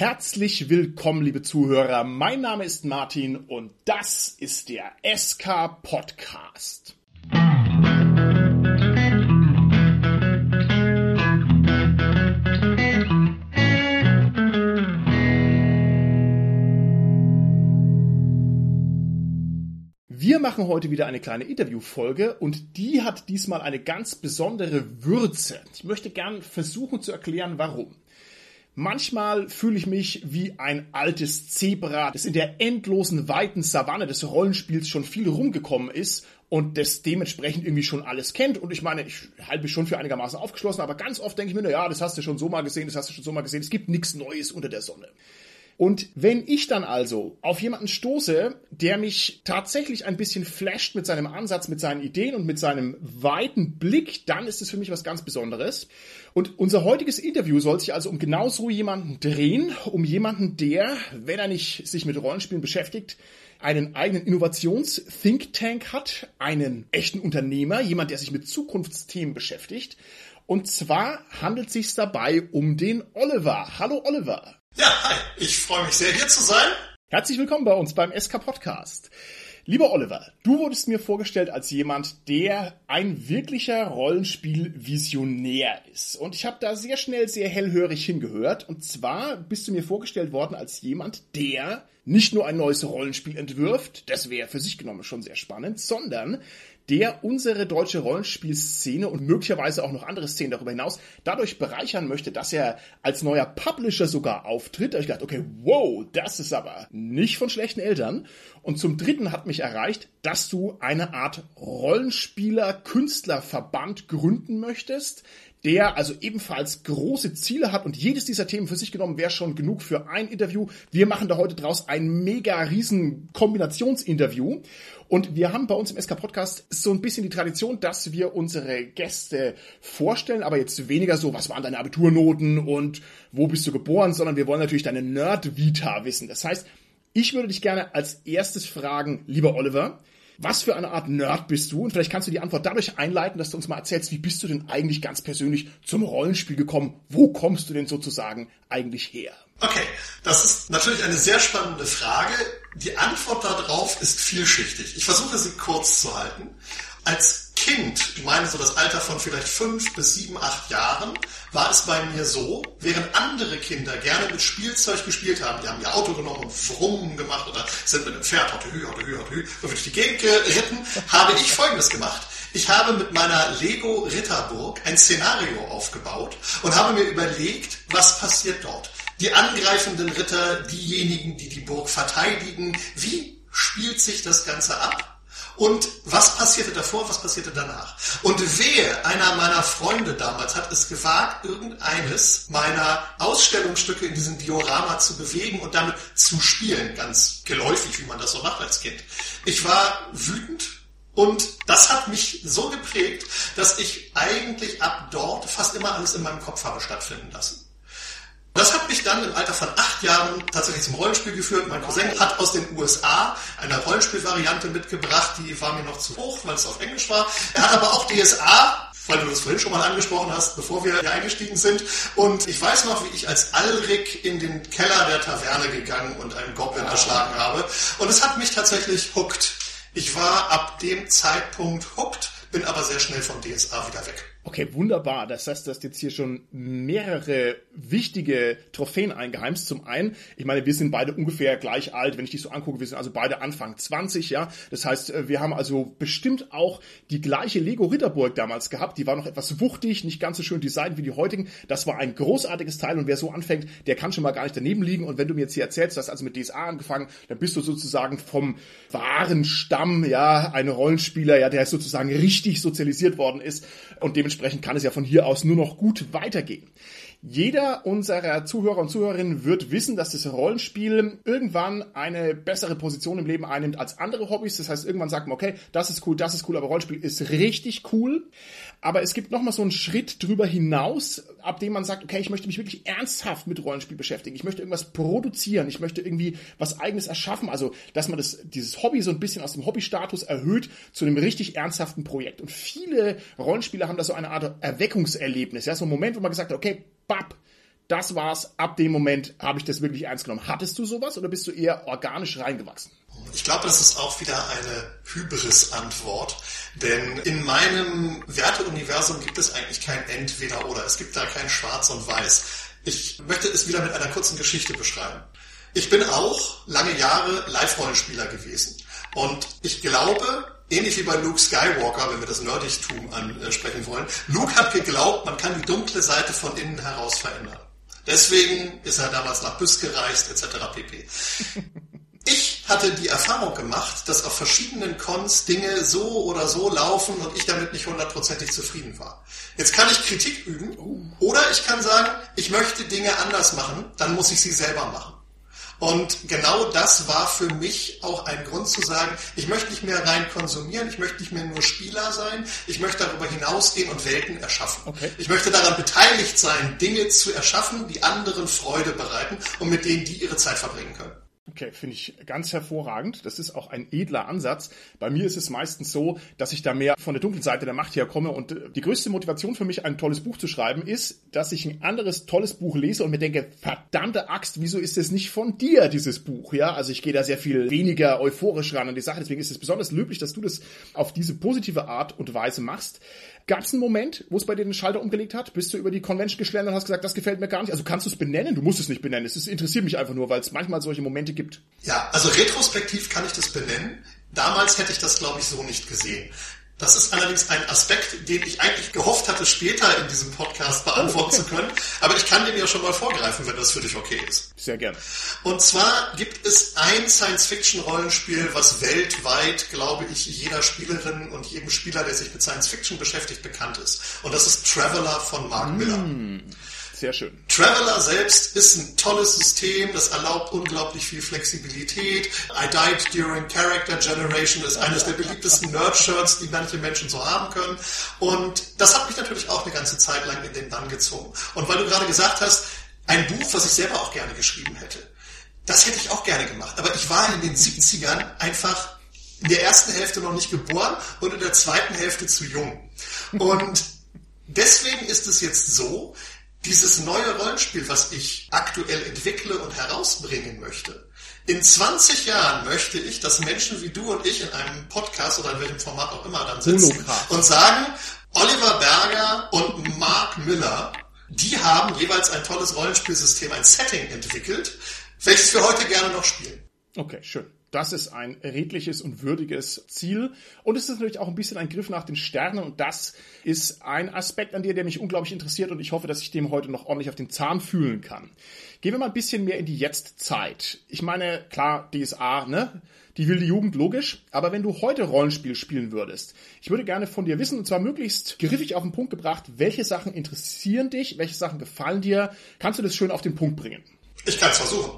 Herzlich willkommen, liebe Zuhörer. Mein Name ist Martin und das ist der SK Podcast. Wir machen heute wieder eine kleine Interviewfolge und die hat diesmal eine ganz besondere Würze. Ich möchte gern versuchen zu erklären, warum. Manchmal fühle ich mich wie ein altes Zebra, das in der endlosen weiten Savanne des Rollenspiels schon viel rumgekommen ist und das dementsprechend irgendwie schon alles kennt. Und ich meine, ich halte mich schon für einigermaßen aufgeschlossen, aber ganz oft denke ich mir, na ja, das hast du schon so mal gesehen, das hast du schon so mal gesehen. Es gibt nichts Neues unter der Sonne. Und wenn ich dann also auf jemanden stoße, der mich tatsächlich ein bisschen flasht mit seinem Ansatz, mit seinen Ideen und mit seinem weiten Blick, dann ist es für mich was ganz Besonderes. Und unser heutiges Interview soll sich also um genau so jemanden drehen, um jemanden, der, wenn er nicht sich mit Rollenspielen beschäftigt, einen eigenen Innovations-Think Tank hat, einen echten Unternehmer, jemand, der sich mit Zukunftsthemen beschäftigt. Und zwar handelt es sich dabei um den Oliver. Hallo Oliver. Ja, hi, ich freue mich sehr, hier zu sein. Herzlich willkommen bei uns beim SK Podcast. Lieber Oliver, du wurdest mir vorgestellt als jemand, der ein wirklicher Rollenspiel-Visionär ist. Und ich habe da sehr schnell sehr hellhörig hingehört. Und zwar bist du mir vorgestellt worden als jemand, der nicht nur ein neues Rollenspiel entwirft, das wäre für sich genommen schon sehr spannend, sondern der unsere deutsche Rollenspielszene und möglicherweise auch noch andere Szenen darüber hinaus dadurch bereichern möchte, dass er als neuer Publisher sogar auftritt. Da ich gedacht, okay, wow, das ist aber nicht von schlechten Eltern. Und zum Dritten hat mich erreicht, dass du eine Art Rollenspieler-Künstlerverband gründen möchtest, der also ebenfalls große Ziele hat und jedes dieser Themen für sich genommen wäre schon genug für ein Interview. Wir machen da heute draus ein mega riesen Kombinationsinterview und wir haben bei uns im SK Podcast so ein bisschen die Tradition, dass wir unsere Gäste vorstellen, aber jetzt weniger so, was waren deine Abiturnoten und wo bist du geboren, sondern wir wollen natürlich deine Nerd-Vita wissen. Das heißt, ich würde dich gerne als erstes fragen, lieber Oliver, was für eine Art Nerd bist du? Und vielleicht kannst du die Antwort dadurch einleiten, dass du uns mal erzählst, wie bist du denn eigentlich ganz persönlich zum Rollenspiel gekommen? Wo kommst du denn sozusagen eigentlich her? Okay, das ist natürlich eine sehr spannende Frage. Die Antwort darauf ist vielschichtig. Ich versuche sie kurz zu halten. Als Kind, ich meine so das Alter von vielleicht fünf bis sieben, acht Jahren, war es bei mir so, während andere Kinder gerne mit Spielzeug gespielt haben, die haben ihr Auto genommen und Frummen gemacht oder sind mit einem Pferd, hatte hü, hatte hü, hatte hü, durch die Gegend geritten, habe ich Folgendes gemacht. Ich habe mit meiner Lego Ritterburg ein Szenario aufgebaut und habe mir überlegt, was passiert dort. Die angreifenden Ritter, diejenigen, die die Burg verteidigen, wie spielt sich das Ganze ab? Und was passierte davor, was passierte danach? Und wer, einer meiner Freunde damals, hat es gewagt, irgendeines meiner Ausstellungsstücke in diesem Diorama zu bewegen und damit zu spielen, ganz geläufig, wie man das so macht als Kind. Ich war wütend, und das hat mich so geprägt, dass ich eigentlich ab dort fast immer alles in meinem Kopf habe stattfinden lassen. Das hat mich dann im Alter von acht Jahren tatsächlich zum Rollenspiel geführt. Mein Cousin hat aus den USA eine Rollenspielvariante mitgebracht, die war mir noch zu hoch, weil es auf Englisch war. Er hat aber auch DSA, weil du das vorhin schon mal angesprochen hast, bevor wir hier eingestiegen sind. Und ich weiß noch, wie ich als Alrik in den Keller der Taverne gegangen und einen Goblin erschlagen habe. Und es hat mich tatsächlich hooked. Ich war ab dem Zeitpunkt hooked, bin aber sehr schnell von DSA wieder weg. Okay, wunderbar. Das heißt, du hast jetzt hier schon mehrere wichtige Trophäen eingeheimst. Zum einen, ich meine, wir sind beide ungefähr gleich alt, wenn ich dich so angucke. Wir sind also beide Anfang 20, ja. Das heißt, äh, wir haben also bestimmt auch die gleiche Lego Ritterburg damals gehabt. Die war noch etwas wuchtig, nicht ganz so schön designt wie die heutigen. Das war ein großartiges Teil und wer so anfängt, der kann schon mal gar nicht daneben liegen. Und wenn du mir jetzt hier erzählst, du hast also mit DSA angefangen, dann bist du sozusagen vom wahren Stamm, ja, ein Rollenspieler, ja, der sozusagen richtig sozialisiert worden ist und dementsprechend dementsprechend kann es ja von hier aus nur noch gut weitergehen. Jeder unserer Zuhörer und Zuhörerinnen wird wissen, dass das Rollenspiel irgendwann eine bessere Position im Leben einnimmt als andere Hobbys. Das heißt, irgendwann sagt man, okay, das ist cool, das ist cool, aber Rollenspiel ist richtig cool. Aber es gibt nochmal so einen Schritt drüber hinaus, ab dem man sagt, okay, ich möchte mich wirklich ernsthaft mit Rollenspiel beschäftigen. Ich möchte irgendwas produzieren. Ich möchte irgendwie was eigenes erschaffen. Also, dass man das, dieses Hobby so ein bisschen aus dem Hobbystatus erhöht zu einem richtig ernsthaften Projekt. Und viele Rollenspieler haben da so eine Art Erweckungserlebnis. Ja, so ein Moment, wo man gesagt hat, okay, bap, das war's, ab dem Moment habe ich das wirklich ernst genommen. Hattest du sowas oder bist du eher organisch reingewachsen? Ich glaube, das ist auch wieder eine Hybris-Antwort, denn in meinem Werteuniversum gibt es eigentlich kein Entweder oder. Es gibt da kein Schwarz und Weiß. Ich möchte es wieder mit einer kurzen Geschichte beschreiben. Ich bin auch lange Jahre Live-Rollenspieler gewesen. Und ich glaube, ähnlich wie bei Luke Skywalker, wenn wir das Nerdigtum ansprechen wollen, Luke hat geglaubt, man kann die dunkle Seite von innen heraus verändern. Deswegen ist er damals nach Büsk gereist, etc. pp. Ich hatte die Erfahrung gemacht, dass auf verschiedenen Cons Dinge so oder so laufen und ich damit nicht hundertprozentig zufrieden war. Jetzt kann ich Kritik üben oder ich kann sagen, ich möchte Dinge anders machen, dann muss ich sie selber machen. Und genau das war für mich auch ein Grund zu sagen, ich möchte nicht mehr rein konsumieren, ich möchte nicht mehr nur Spieler sein, ich möchte darüber hinausgehen und Welten erschaffen. Okay. Ich möchte daran beteiligt sein, Dinge zu erschaffen, die anderen Freude bereiten und mit denen die ihre Zeit verbringen können. Okay, finde ich ganz hervorragend. Das ist auch ein edler Ansatz. Bei mir ist es meistens so, dass ich da mehr von der dunklen Seite der Macht herkomme und äh, die größte Motivation für mich, ein tolles Buch zu schreiben, ist, dass ich ein anderes tolles Buch lese und mir denke, verdammte Axt, wieso ist es nicht von dir, dieses Buch? Ja, also ich gehe da sehr viel weniger euphorisch ran an die Sache. Deswegen ist es besonders löblich, dass du das auf diese positive Art und Weise machst. Gab es einen Moment, wo es bei dir den Schalter umgelegt hat? Bist du über die Convention geschlendert und hast gesagt, das gefällt mir gar nicht? Also kannst du es benennen? Du musst es nicht benennen. Es interessiert mich einfach nur, weil es manchmal solche Momente gibt. Ja, also retrospektiv kann ich das benennen. Damals hätte ich das, glaube ich, so nicht gesehen. Das ist allerdings ein Aspekt, den ich eigentlich gehofft hatte, später in diesem Podcast beantworten zu können. Aber ich kann den ja schon mal vorgreifen, wenn das für dich okay ist. Sehr gern. Und zwar gibt es ein Science-Fiction-Rollenspiel, was weltweit, glaube ich, jeder Spielerin und jedem Spieler, der sich mit Science-Fiction beschäftigt, bekannt ist. Und das ist Traveler von Mark Miller. Mm. Sehr schön. Traveler selbst ist ein tolles System, das erlaubt unglaublich viel Flexibilität. I Died During Character Generation ist eines der beliebtesten Nerd-Shirts, die manche Menschen so haben können. Und das hat mich natürlich auch eine ganze Zeit lang in den Bann gezogen. Und weil du gerade gesagt hast, ein Buch, was ich selber auch gerne geschrieben hätte. Das hätte ich auch gerne gemacht. Aber ich war in den 70ern einfach in der ersten Hälfte noch nicht geboren und in der zweiten Hälfte zu jung. Und deswegen ist es jetzt so, dieses neue Rollenspiel, was ich aktuell entwickle und herausbringen möchte, in 20 Jahren möchte ich, dass Menschen wie du und ich in einem Podcast oder in welchem Format auch immer dann sitzen und sagen, Oliver Berger und Mark Miller, die haben jeweils ein tolles Rollenspielsystem, ein Setting entwickelt, welches wir heute gerne noch spielen. Okay, schön. Das ist ein redliches und würdiges Ziel. Und es ist natürlich auch ein bisschen ein Griff nach den Sternen. Und das ist ein Aspekt an dir, der mich unglaublich interessiert. Und ich hoffe, dass ich dem heute noch ordentlich auf den Zahn fühlen kann. Gehen wir mal ein bisschen mehr in die Jetztzeit. Ich meine, klar, DSA, ne? Die wilde Jugend, logisch. Aber wenn du heute Rollenspiel spielen würdest, ich würde gerne von dir wissen, und zwar möglichst griffig auf den Punkt gebracht, welche Sachen interessieren dich, welche Sachen gefallen dir. Kannst du das schön auf den Punkt bringen? Ich kann es versuchen.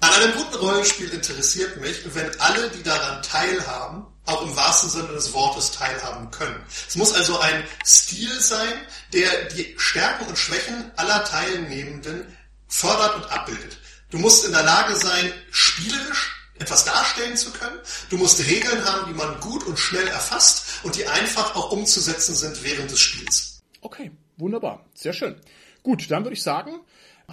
An einem guten Rollenspiel interessiert mich, wenn alle, die daran teilhaben, auch im wahrsten Sinne des Wortes teilhaben können. Es muss also ein Stil sein, der die Stärken und Schwächen aller Teilnehmenden fördert und abbildet. Du musst in der Lage sein, spielerisch etwas darstellen zu können. Du musst Regeln haben, die man gut und schnell erfasst und die einfach auch umzusetzen sind während des Spiels. Okay, wunderbar. Sehr schön. Gut, dann würde ich sagen,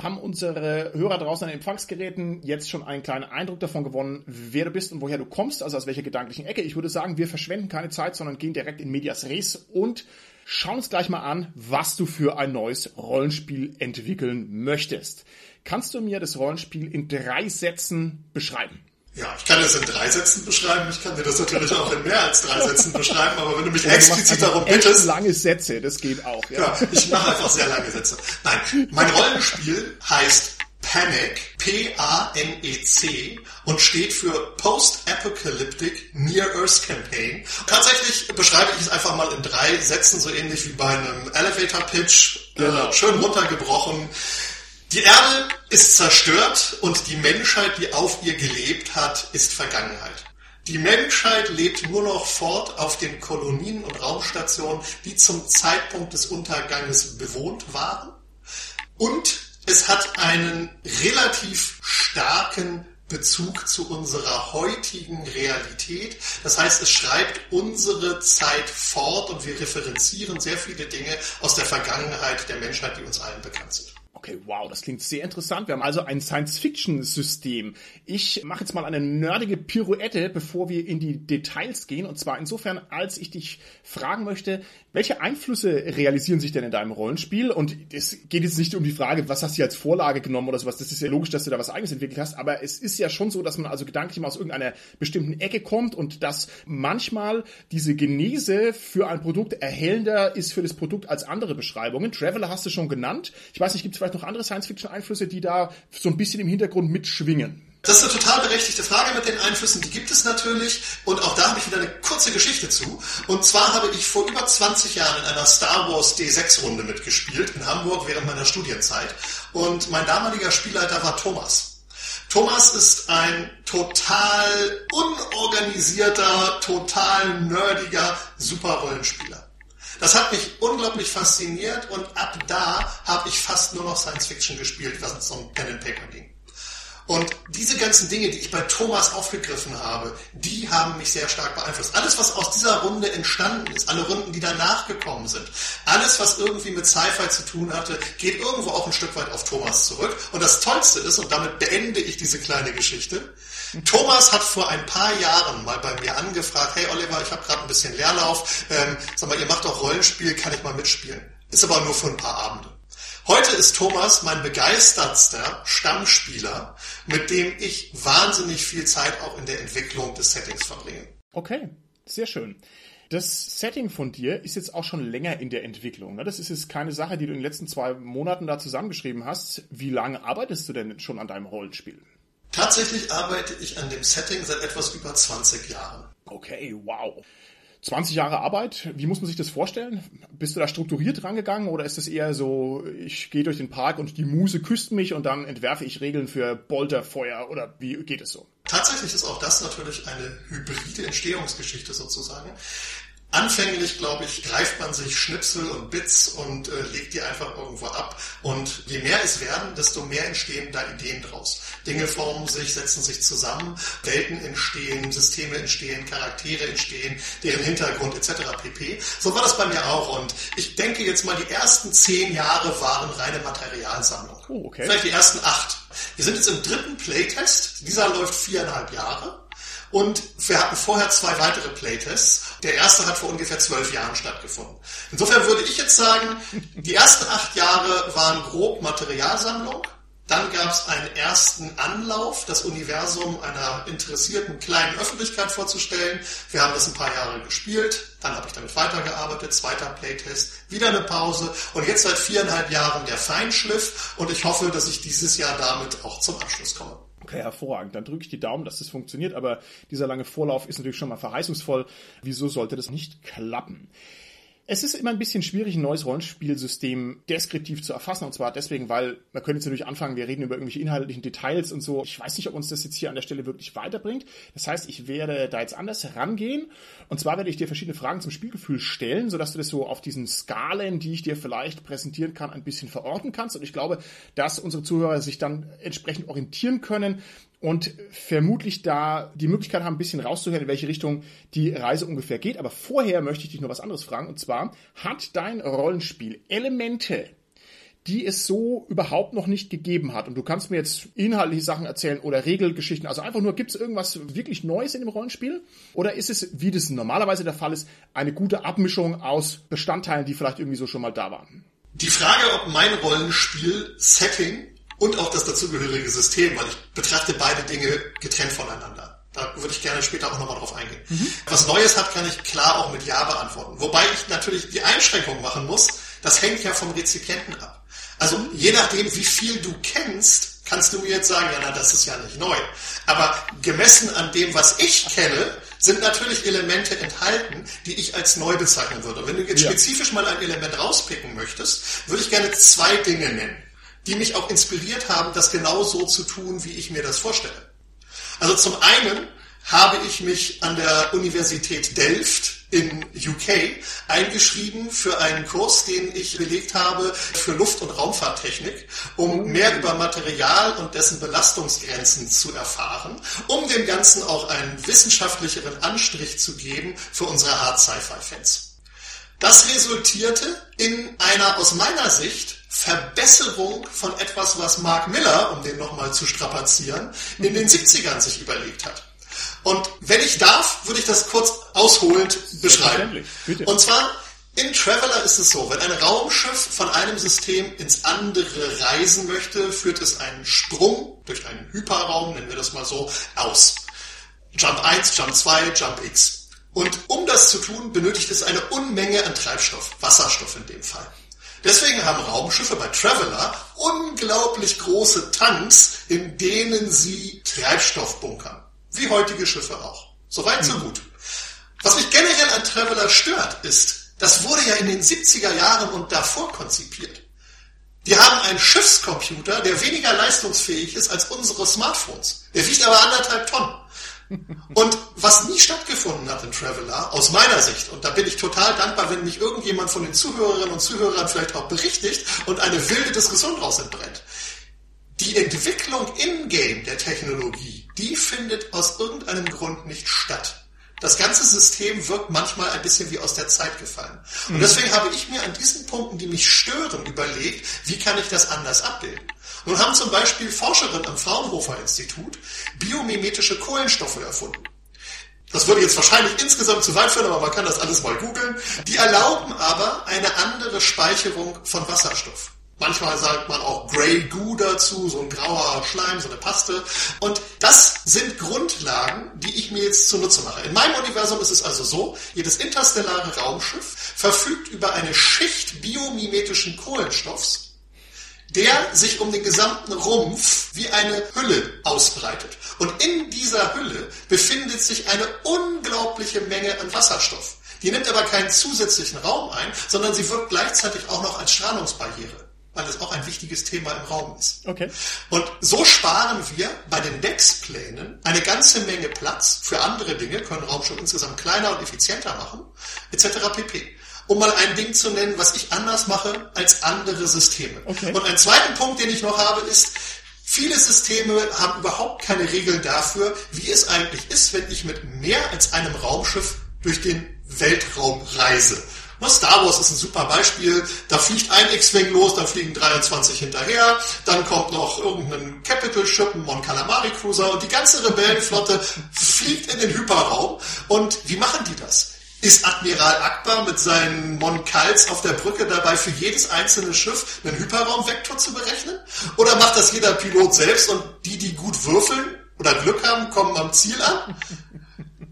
haben unsere Hörer draußen an den Empfangsgeräten jetzt schon einen kleinen Eindruck davon gewonnen, wer du bist und woher du kommst, also aus welcher gedanklichen Ecke. Ich würde sagen, wir verschwenden keine Zeit, sondern gehen direkt in Medias Res und schauen uns gleich mal an, was du für ein neues Rollenspiel entwickeln möchtest. Kannst du mir das Rollenspiel in drei Sätzen beschreiben? Ja, ich kann das in drei Sätzen beschreiben. Ich kann dir das natürlich auch in mehr als drei Sätzen beschreiben, aber wenn du mich Oder explizit darum bittest. lange Sätze, das geht auch. Ja, ja ich mache einfach sehr lange Sätze. Nein, mein Rollenspiel heißt Panic, P-A-N-E-C und steht für Post-Apocalyptic Near Earth Campaign. Tatsächlich beschreibe ich es einfach mal in drei Sätzen, so ähnlich wie bei einem Elevator Pitch, genau. äh, schön runtergebrochen. Die Erde ist zerstört und die Menschheit, die auf ihr gelebt hat, ist Vergangenheit. Die Menschheit lebt nur noch fort auf den Kolonien und Raumstationen, die zum Zeitpunkt des Unterganges bewohnt waren. Und es hat einen relativ starken Bezug zu unserer heutigen Realität. Das heißt, es schreibt unsere Zeit fort und wir referenzieren sehr viele Dinge aus der Vergangenheit der Menschheit, die uns allen bekannt sind. Okay, wow, das klingt sehr interessant. Wir haben also ein Science-Fiction-System. Ich mache jetzt mal eine nerdige Pirouette, bevor wir in die Details gehen. Und zwar insofern, als ich dich fragen möchte, welche Einflüsse realisieren sich denn in deinem Rollenspiel? Und es geht jetzt nicht um die Frage, was hast du als Vorlage genommen oder sowas. Das ist ja logisch, dass du da was eigenes entwickelt hast. Aber es ist ja schon so, dass man also gedanklich mal aus irgendeiner bestimmten Ecke kommt und dass manchmal diese Genese für ein Produkt erhellender ist für das Produkt als andere Beschreibungen. Traveler hast du schon genannt. Ich weiß nicht, gibt es vielleicht noch andere Science-Fiction-Einflüsse, die da so ein bisschen im Hintergrund mitschwingen? Das ist eine total berechtigte Frage mit den Einflüssen. Die gibt es natürlich. Und auch da habe ich wieder eine kurze Geschichte zu. Und zwar habe ich vor über 20 Jahren in einer Star Wars D6-Runde mitgespielt in Hamburg während meiner Studienzeit. Und mein damaliger Spielleiter war Thomas. Thomas ist ein total unorganisierter, total nerdiger Superrollenspieler. Das hat mich unglaublich fasziniert und ab da habe ich fast nur noch Science Fiction gespielt, was es um Pen and Paper ging. Und diese ganzen Dinge, die ich bei Thomas aufgegriffen habe, die haben mich sehr stark beeinflusst. Alles, was aus dieser Runde entstanden ist, alle Runden, die danach gekommen sind, alles, was irgendwie mit Sci-Fi zu tun hatte, geht irgendwo auch ein Stück weit auf Thomas zurück. Und das Tollste ist, und damit beende ich diese kleine Geschichte, Thomas hat vor ein paar Jahren mal bei mir angefragt, hey Oliver, ich habe gerade ein bisschen Leerlauf, ähm, sag mal, ihr macht doch Rollenspiel, kann ich mal mitspielen? Ist aber nur für ein paar Abende. Heute ist Thomas mein begeistertster Stammspieler, mit dem ich wahnsinnig viel Zeit auch in der Entwicklung des Settings verbringe. Okay, sehr schön. Das Setting von dir ist jetzt auch schon länger in der Entwicklung. Ne? Das ist jetzt keine Sache, die du in den letzten zwei Monaten da zusammengeschrieben hast. Wie lange arbeitest du denn schon an deinem Rollenspiel? Tatsächlich arbeite ich an dem Setting seit etwas über 20 Jahren. Okay, wow. 20 Jahre Arbeit, wie muss man sich das vorstellen? Bist du da strukturiert rangegangen oder ist es eher so, ich gehe durch den Park und die Muse küsst mich und dann entwerfe ich Regeln für Bolterfeuer oder wie geht es so? Tatsächlich ist auch das natürlich eine hybride Entstehungsgeschichte sozusagen. Anfänglich, glaube ich, greift man sich Schnipsel und Bits und äh, legt die einfach irgendwo ab. Und je mehr es werden, desto mehr entstehen da Ideen draus. Dinge formen sich, setzen sich zusammen, Welten entstehen, Systeme entstehen, Charaktere entstehen, deren Hintergrund etc. pp. So war das bei mir auch. Und ich denke jetzt mal, die ersten zehn Jahre waren reine Materialsammlung. Oh, okay. Vielleicht die ersten acht. Wir sind jetzt im dritten Playtest. Dieser läuft viereinhalb Jahre. Und wir hatten vorher zwei weitere Playtests. Der erste hat vor ungefähr zwölf Jahren stattgefunden. Insofern würde ich jetzt sagen, die ersten acht Jahre waren grob Materialsammlung. Dann gab es einen ersten Anlauf, das Universum einer interessierten kleinen Öffentlichkeit vorzustellen. Wir haben das ein paar Jahre gespielt, dann habe ich damit weitergearbeitet, zweiter Playtest, wieder eine Pause und jetzt seit viereinhalb Jahren der Feinschliff und ich hoffe, dass ich dieses Jahr damit auch zum Abschluss komme. Okay, hervorragend. Dann drücke ich die Daumen, dass das funktioniert, aber dieser lange Vorlauf ist natürlich schon mal verheißungsvoll. Wieso sollte das nicht klappen? Es ist immer ein bisschen schwierig, ein neues Rollenspielsystem deskriptiv zu erfassen. Und zwar deswegen, weil man könnte jetzt natürlich anfangen, wir reden über irgendwelche inhaltlichen Details und so. Ich weiß nicht, ob uns das jetzt hier an der Stelle wirklich weiterbringt. Das heißt, ich werde da jetzt anders herangehen. Und zwar werde ich dir verschiedene Fragen zum Spielgefühl stellen, sodass du das so auf diesen Skalen, die ich dir vielleicht präsentieren kann, ein bisschen verorten kannst. Und ich glaube, dass unsere Zuhörer sich dann entsprechend orientieren können, und vermutlich da die Möglichkeit haben, ein bisschen rauszuhören, in welche Richtung die Reise ungefähr geht. Aber vorher möchte ich dich nur was anderes fragen. Und zwar, hat dein Rollenspiel Elemente, die es so überhaupt noch nicht gegeben hat? Und du kannst mir jetzt inhaltliche Sachen erzählen oder Regelgeschichten. Also einfach nur, gibt es irgendwas wirklich Neues in dem Rollenspiel? Oder ist es, wie das normalerweise der Fall ist, eine gute Abmischung aus Bestandteilen, die vielleicht irgendwie so schon mal da waren? Die Frage, ob mein Rollenspiel Setting und auch das dazugehörige System, weil ich betrachte beide Dinge getrennt voneinander. Da würde ich gerne später auch nochmal drauf eingehen. Mhm. Was Neues hat, kann ich klar auch mit Ja beantworten. Wobei ich natürlich die Einschränkung machen muss, das hängt ja vom Rezipienten ab. Also je nachdem, wie viel du kennst, kannst du mir jetzt sagen, ja, na, das ist ja nicht neu. Aber gemessen an dem, was ich kenne, sind natürlich Elemente enthalten, die ich als neu bezeichnen würde. Wenn du jetzt ja. spezifisch mal ein Element rauspicken möchtest, würde ich gerne zwei Dinge nennen die mich auch inspiriert haben, das genau so zu tun, wie ich mir das vorstelle. Also zum einen habe ich mich an der Universität Delft in UK eingeschrieben für einen Kurs, den ich belegt habe für Luft- und Raumfahrttechnik, um mehr über Material und dessen Belastungsgrenzen zu erfahren, um dem Ganzen auch einen wissenschaftlicheren Anstrich zu geben für unsere Hard Sci-Fi-Fans. Das resultierte in einer aus meiner Sicht Verbesserung von etwas, was Mark Miller, um den nochmal zu strapazieren, in den 70ern sich überlegt hat. Und wenn ich darf, würde ich das kurz ausholend beschreiben. Und zwar in Traveler ist es so, wenn ein Raumschiff von einem System ins andere reisen möchte, führt es einen Sprung durch einen Hyperraum, nennen wir das mal so, aus. Jump 1, Jump 2, Jump X. Und um das zu tun, benötigt es eine Unmenge an Treibstoff, Wasserstoff in dem Fall. Deswegen haben Raumschiffe bei Traveler unglaublich große Tanks, in denen sie Treibstoff bunkern. Wie heutige Schiffe auch. Soweit, so gut. Was mich generell an Traveler stört, ist, das wurde ja in den 70er Jahren und davor konzipiert. Die haben einen Schiffscomputer, der weniger leistungsfähig ist als unsere Smartphones. Der wiegt aber anderthalb Tonnen. Und was nie stattgefunden hat in Traveler, aus meiner Sicht, und da bin ich total dankbar, wenn mich irgendjemand von den Zuhörerinnen und Zuhörern vielleicht auch berichtigt und eine wilde Diskussion daraus entbrennt. Die Entwicklung in-game der Technologie, die findet aus irgendeinem Grund nicht statt. Das ganze System wirkt manchmal ein bisschen wie aus der Zeit gefallen. Und mhm. deswegen habe ich mir an diesen Punkten, die mich stören, überlegt, wie kann ich das anders abbilden. Nun haben zum Beispiel Forscherinnen am Fraunhofer Institut biomimetische Kohlenstoffe erfunden. Das würde jetzt wahrscheinlich insgesamt zu weit führen, aber man kann das alles mal googeln. Die erlauben aber eine andere Speicherung von Wasserstoff. Manchmal sagt man auch Grey Goo dazu, so ein grauer Schleim, so eine Paste. Und das sind Grundlagen, die ich mir jetzt zunutze mache. In meinem Universum ist es also so, jedes interstellare Raumschiff verfügt über eine Schicht biomimetischen Kohlenstoffs, der sich um den gesamten Rumpf wie eine Hülle ausbreitet. Und in dieser Hülle befindet sich eine unglaubliche Menge an Wasserstoff. Die nimmt aber keinen zusätzlichen Raum ein, sondern sie wirkt gleichzeitig auch noch als Strahlungsbarriere weil das auch ein wichtiges Thema im Raum ist. Okay. Und so sparen wir bei den Decksplänen eine ganze Menge Platz für andere Dinge, können Raumschiffe insgesamt kleiner und effizienter machen, etc. pp. Um mal ein Ding zu nennen, was ich anders mache als andere Systeme. Okay. Und ein zweiten Punkt, den ich noch habe, ist, Viele Systeme haben überhaupt keine Regeln dafür, wie es eigentlich ist, wenn ich mit mehr als einem Raumschiff durch den Weltraum reise. Star Wars ist ein super Beispiel. Da fliegt ein X-Wing los, dann fliegen 23 hinterher, dann kommt noch irgendein Capital-Ship, ein Mon Calamari Cruiser und die ganze Rebellenflotte fliegt in den Hyperraum. Und wie machen die das? Ist Admiral Akbar mit seinen Mon Cals auf der Brücke dabei, für jedes einzelne Schiff einen Hyperraumvektor zu berechnen? Oder macht das jeder Pilot selbst und die, die gut würfeln oder Glück haben, kommen am Ziel an?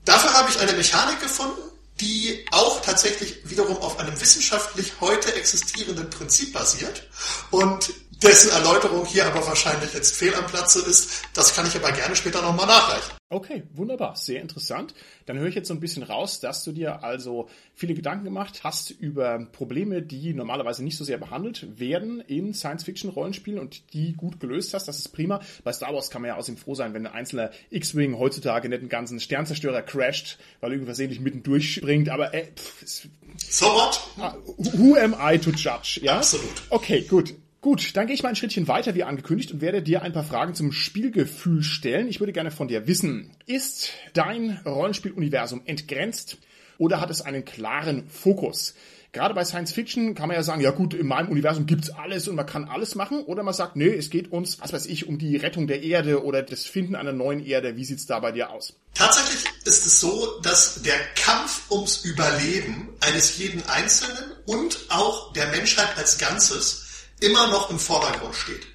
Dafür habe ich eine Mechanik gefunden, die auch tatsächlich wiederum auf einem wissenschaftlich heute existierenden Prinzip basiert und dessen Erläuterung hier aber wahrscheinlich jetzt fehl am Platze ist. Das kann ich aber gerne später nochmal nachreichen. Okay, wunderbar, sehr interessant. Dann höre ich jetzt so ein bisschen raus, dass du dir also viele Gedanken gemacht hast über Probleme, die normalerweise nicht so sehr behandelt werden in Science-Fiction-Rollenspielen und die gut gelöst hast. Das ist prima. Bei Star Wars kann man ja außerdem froh sein, wenn ein einzelner X-Wing heutzutage nicht einen ganzen Sternzerstörer crasht, weil er versehentlich mitten durchspringt. Aber äh, pff, so what? Ah, who am I to judge? Ja? Absolut. Okay, gut. Gut, dann gehe ich mal ein Schrittchen weiter wie angekündigt und werde dir ein paar Fragen zum Spielgefühl stellen. Ich würde gerne von dir wissen, ist dein Rollenspieluniversum entgrenzt oder hat es einen klaren Fokus? Gerade bei Science Fiction kann man ja sagen, ja gut, in meinem Universum gibt's alles und man kann alles machen. Oder man sagt, nee, es geht uns, was weiß ich, um die Rettung der Erde oder das Finden einer neuen Erde. Wie sieht's da bei dir aus? Tatsächlich ist es so, dass der Kampf ums Überleben eines jeden Einzelnen und auch der Menschheit als Ganzes immer noch im Vordergrund steht.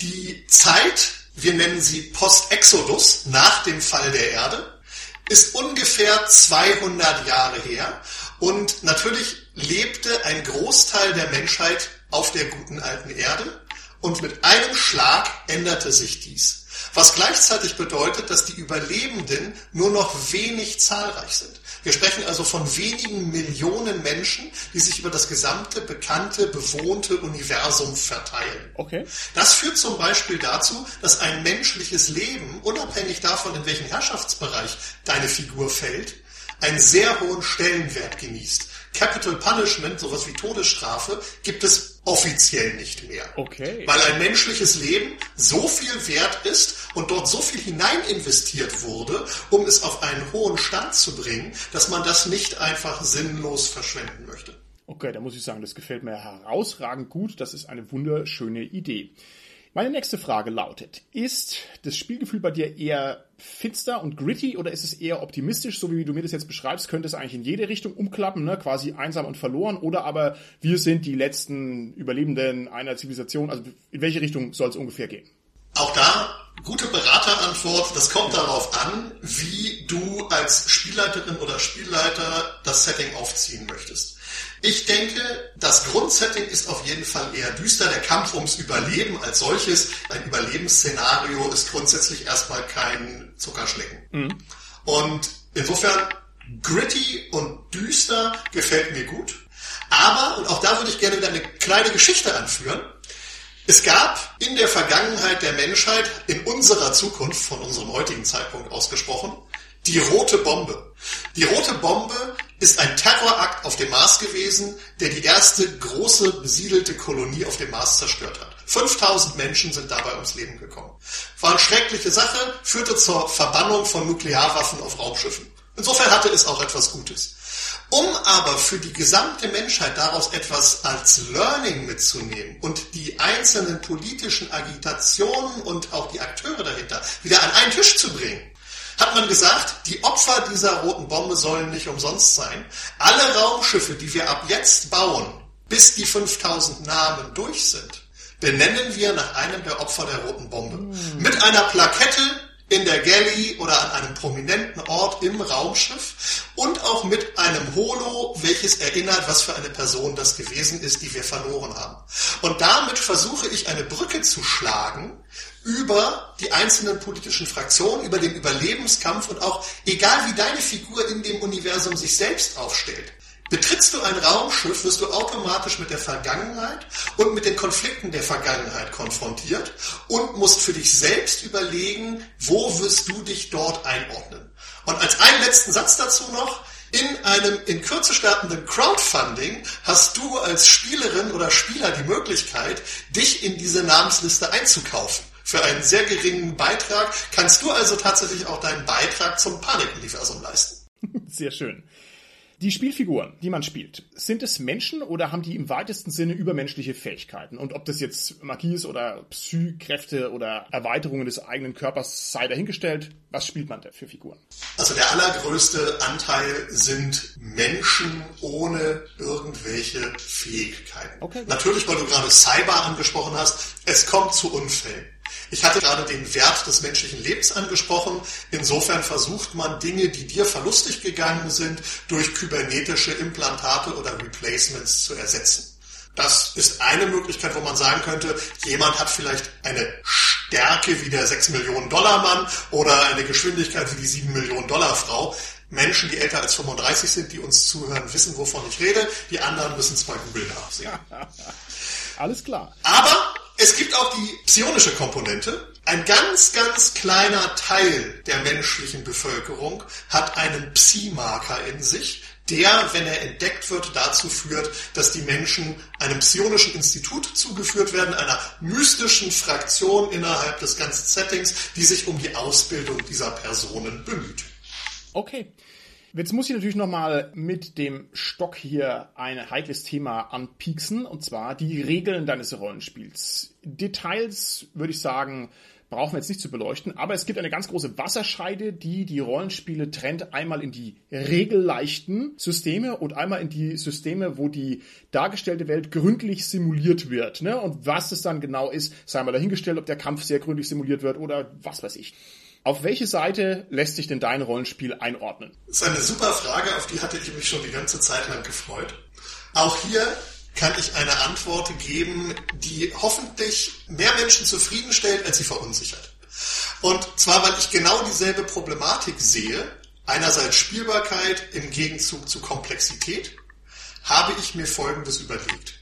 Die Zeit, wir nennen sie Post-Exodus, nach dem Fall der Erde, ist ungefähr 200 Jahre her und natürlich lebte ein Großteil der Menschheit auf der guten alten Erde und mit einem Schlag änderte sich dies. Was gleichzeitig bedeutet, dass die Überlebenden nur noch wenig zahlreich sind. Wir sprechen also von wenigen Millionen Menschen, die sich über das gesamte bekannte, bewohnte Universum verteilen. Okay. Das führt zum Beispiel dazu, dass ein menschliches Leben, unabhängig davon, in welchen Herrschaftsbereich deine Figur fällt, einen sehr hohen Stellenwert genießt. Capital Punishment, sowas wie Todesstrafe, gibt es offiziell nicht mehr. Okay. Weil ein menschliches Leben so viel wert ist und dort so viel hinein investiert wurde, um es auf einen hohen Stand zu bringen, dass man das nicht einfach sinnlos verschwenden möchte. Okay, da muss ich sagen, das gefällt mir herausragend gut. Das ist eine wunderschöne Idee. Meine nächste Frage lautet, ist das Spielgefühl bei dir eher finster und gritty oder ist es eher optimistisch, so wie du mir das jetzt beschreibst, könnte es eigentlich in jede Richtung umklappen, ne? quasi einsam und verloren oder aber wir sind die letzten Überlebenden einer Zivilisation, also in welche Richtung soll es ungefähr gehen? Auch da gute Beraterantwort. Das kommt darauf an, wie du als Spielleiterin oder Spielleiter das Setting aufziehen möchtest. Ich denke, das Grundsetting ist auf jeden Fall eher düster. Der Kampf ums Überleben als solches, ein Überlebensszenario ist grundsätzlich erstmal kein Zuckerschlecken. Mhm. Und insofern gritty und düster gefällt mir gut. Aber, und auch da würde ich gerne wieder eine kleine Geschichte anführen, es gab in der Vergangenheit der Menschheit, in unserer Zukunft, von unserem heutigen Zeitpunkt ausgesprochen, die rote Bombe. Die rote Bombe ist ein Terrorakt auf dem Mars gewesen, der die erste große besiedelte Kolonie auf dem Mars zerstört hat. 5000 Menschen sind dabei ums Leben gekommen. War eine schreckliche Sache, führte zur Verbannung von Nuklearwaffen auf Raumschiffen. Insofern hatte es auch etwas Gutes. Um aber für die gesamte Menschheit daraus etwas als Learning mitzunehmen und die einzelnen politischen Agitationen und auch die Akteure dahinter wieder an einen Tisch zu bringen, hat man gesagt, die Opfer dieser roten Bombe sollen nicht umsonst sein. Alle Raumschiffe, die wir ab jetzt bauen, bis die 5000 Namen durch sind, benennen wir nach einem der Opfer der roten Bombe. Mhm. Mit einer Plakette in der Galley oder an einem prominenten Ort im Raumschiff und auch mit einem Holo, welches erinnert, was für eine Person das gewesen ist, die wir verloren haben. Und damit versuche ich eine Brücke zu schlagen über die einzelnen politischen Fraktionen, über den Überlebenskampf und auch egal wie deine Figur in dem Universum sich selbst aufstellt. Betrittst du ein Raumschiff, wirst du automatisch mit der Vergangenheit und mit den Konflikten der Vergangenheit konfrontiert und musst für dich selbst überlegen, wo wirst du dich dort einordnen. Und als einen letzten Satz dazu noch, in einem in Kürze startenden Crowdfunding hast du als Spielerin oder Spieler die Möglichkeit, dich in diese Namensliste einzukaufen für einen sehr geringen Beitrag kannst du also tatsächlich auch deinen Beitrag zum Panik-Universum leisten. Sehr schön. Die Spielfiguren, die man spielt, sind es Menschen oder haben die im weitesten Sinne übermenschliche Fähigkeiten? Und ob das jetzt Magie ist oder Psy-Kräfte oder Erweiterungen des eigenen Körpers sei dahingestellt, was spielt man da für Figuren? Also der allergrößte Anteil sind Menschen ohne irgendwelche Fähigkeiten. Okay. Natürlich, weil du gerade Cyber angesprochen hast, es kommt zu Unfällen. Ich hatte gerade den Wert des menschlichen Lebens angesprochen. Insofern versucht man Dinge, die dir verlustig gegangen sind, durch kybernetische Implantate oder Replacements zu ersetzen. Das ist eine Möglichkeit, wo man sagen könnte, jemand hat vielleicht eine Stärke wie der 6 Millionen Dollar Mann oder eine Geschwindigkeit wie die 7 Millionen Dollar Frau. Menschen, die älter als 35 sind, die uns zuhören, wissen, wovon ich rede. Die anderen müssen es bei Google nachsehen. Alles klar. Aber es gibt auch die psionische Komponente. Ein ganz, ganz kleiner Teil der menschlichen Bevölkerung hat einen Psi-Marker in sich, der, wenn er entdeckt wird, dazu führt, dass die Menschen einem psionischen Institut zugeführt werden, einer mystischen Fraktion innerhalb des ganzen Settings, die sich um die Ausbildung dieser Personen bemüht. Okay. Jetzt muss ich natürlich nochmal mit dem Stock hier ein heikles Thema anpieksen, und zwar die Regeln deines Rollenspiels. Details, würde ich sagen, brauchen wir jetzt nicht zu beleuchten, aber es gibt eine ganz große Wasserscheide, die die Rollenspiele trennt, einmal in die regelleichten Systeme und einmal in die Systeme, wo die dargestellte Welt gründlich simuliert wird. Ne? Und was es dann genau ist, sei mal dahingestellt, ob der Kampf sehr gründlich simuliert wird oder was weiß ich. Auf welche Seite lässt sich denn dein Rollenspiel einordnen? Das ist eine super Frage, auf die hatte ich mich schon die ganze Zeit lang gefreut. Auch hier kann ich eine Antwort geben, die hoffentlich mehr Menschen zufriedenstellt, als sie verunsichert. Und zwar, weil ich genau dieselbe Problematik sehe, einerseits Spielbarkeit im Gegenzug zu Komplexität, habe ich mir Folgendes überlegt.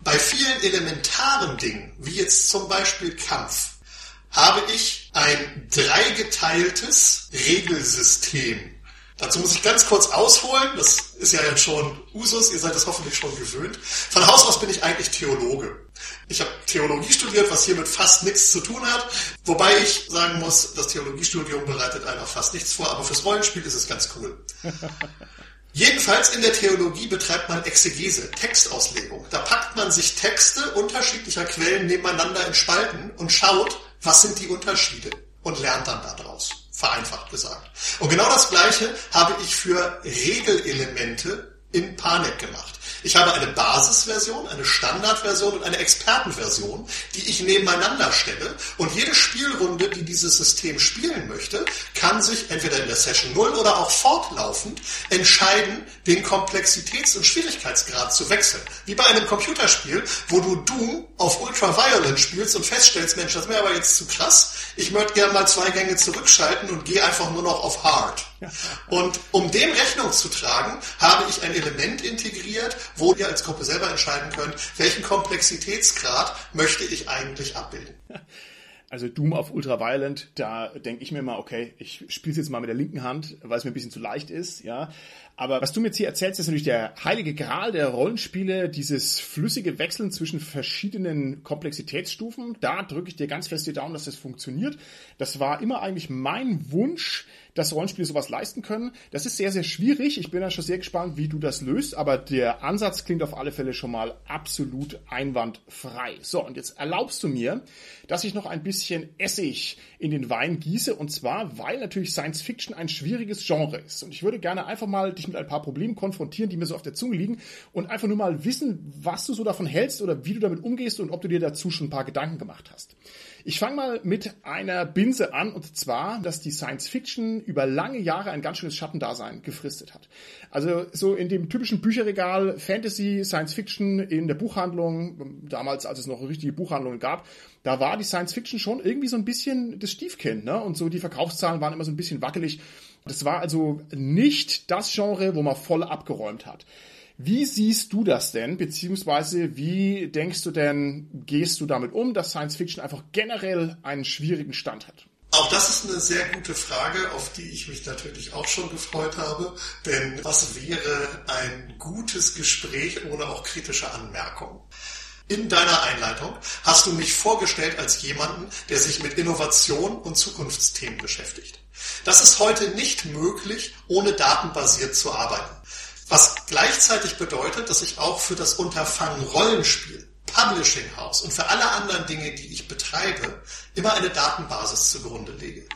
Bei vielen elementaren Dingen, wie jetzt zum Beispiel Kampf, habe ich ein dreigeteiltes Regelsystem. Dazu muss ich ganz kurz ausholen, das ist ja jetzt schon Usus, ihr seid das hoffentlich schon gewöhnt. Von Haus aus bin ich eigentlich Theologe. Ich habe Theologie studiert, was hiermit fast nichts zu tun hat, wobei ich sagen muss, das Theologiestudium bereitet einfach fast nichts vor, aber fürs Rollenspiel ist es ganz cool. Jedenfalls in der Theologie betreibt man Exegese, Textauslegung. Da packt man sich Texte unterschiedlicher Quellen nebeneinander in Spalten und schaut, was sind die Unterschiede und lernt dann daraus. Vereinfacht gesagt. Und genau das Gleiche habe ich für Regelelemente in Panik gemacht. Ich habe eine Basisversion, eine Standardversion und eine Expertenversion, die ich nebeneinander stelle. Und jede Spielrunde, die dieses System spielen möchte, kann sich entweder in der Session 0 oder auch fortlaufend entscheiden, den Komplexitäts- und Schwierigkeitsgrad zu wechseln. Wie bei einem Computerspiel, wo du Doom auf Ultraviolent spielst und feststellst, Mensch, das wäre aber jetzt zu krass. Ich möchte gerne mal zwei Gänge zurückschalten und gehe einfach nur noch auf Hard. Und um dem Rechnung zu tragen, habe ich ein Element integriert, wo ihr als Gruppe selber entscheiden könnt, welchen Komplexitätsgrad möchte ich eigentlich abbilden. Also Doom auf Ultraviolent, da denke ich mir mal, okay, ich spiele es jetzt mal mit der linken Hand, weil es mir ein bisschen zu leicht ist, ja. Aber was du mir jetzt hier erzählst, ist natürlich der heilige Gral der Rollenspiele, dieses flüssige Wechseln zwischen verschiedenen Komplexitätsstufen. Da drücke ich dir ganz fest die Daumen, dass das funktioniert. Das war immer eigentlich mein Wunsch, dass Rollenspiele sowas leisten können. Das ist sehr, sehr schwierig. Ich bin da schon sehr gespannt, wie du das löst, aber der Ansatz klingt auf alle Fälle schon mal absolut einwandfrei. So, und jetzt erlaubst du mir, dass ich noch ein bisschen Essig in den Wein gieße, und zwar, weil natürlich Science Fiction ein schwieriges Genre ist. Und ich würde gerne einfach mal dich mit ein paar Problemen konfrontieren, die mir so auf der Zunge liegen, und einfach nur mal wissen, was du so davon hältst oder wie du damit umgehst und ob du dir dazu schon ein paar Gedanken gemacht hast. Ich fange mal mit einer Binse an, und zwar, dass die Science Fiction über lange Jahre ein ganz schönes Schattendasein gefristet hat. Also so in dem typischen Bücherregal Fantasy, Science Fiction in der Buchhandlung, damals als es noch richtige Buchhandlungen gab, da war die Science Fiction schon irgendwie so ein bisschen das Stiefkind, ne? Und so die Verkaufszahlen waren immer so ein bisschen wackelig. Das war also nicht das Genre, wo man voll abgeräumt hat. Wie siehst du das denn, beziehungsweise wie denkst du denn, gehst du damit um, dass Science Fiction einfach generell einen schwierigen Stand hat? Auch das ist eine sehr gute Frage, auf die ich mich natürlich auch schon gefreut habe. Denn was wäre ein gutes Gespräch ohne auch kritische Anmerkungen? In deiner Einleitung hast du mich vorgestellt als jemanden, der sich mit Innovation und Zukunftsthemen beschäftigt. Das ist heute nicht möglich, ohne datenbasiert zu arbeiten. Was gleichzeitig bedeutet, dass ich auch für das Unterfangen Rollenspiel, Publishing House und für alle anderen Dinge, die ich betreibe, immer eine Datenbasis zugrunde lege.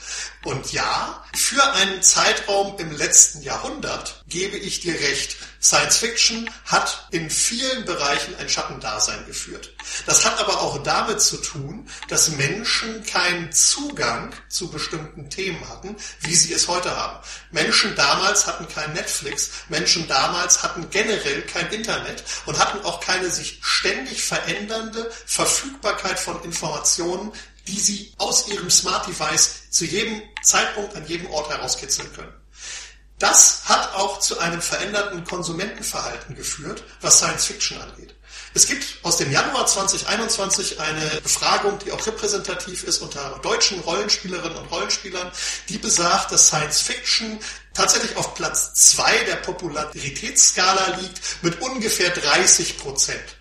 Und ja, für einen Zeitraum im letzten Jahrhundert gebe ich dir recht, Science Fiction hat in vielen Bereichen ein Schattendasein geführt. Das hat aber auch damit zu tun, dass Menschen keinen Zugang zu bestimmten Themen hatten, wie sie es heute haben. Menschen damals hatten kein Netflix, Menschen damals hatten generell kein Internet und hatten auch keine sich ständig verändernde Verfügbarkeit von Informationen, die sie aus ihrem Smart Device zu jedem Zeitpunkt an jedem Ort herauskitzeln können. Das hat auch zu einem veränderten Konsumentenverhalten geführt, was Science Fiction angeht. Es gibt aus dem Januar 2021 eine Befragung, die auch repräsentativ ist unter deutschen Rollenspielerinnen und Rollenspielern, die besagt, dass Science Fiction tatsächlich auf Platz zwei der Popularitätsskala liegt mit ungefähr 30 Prozent.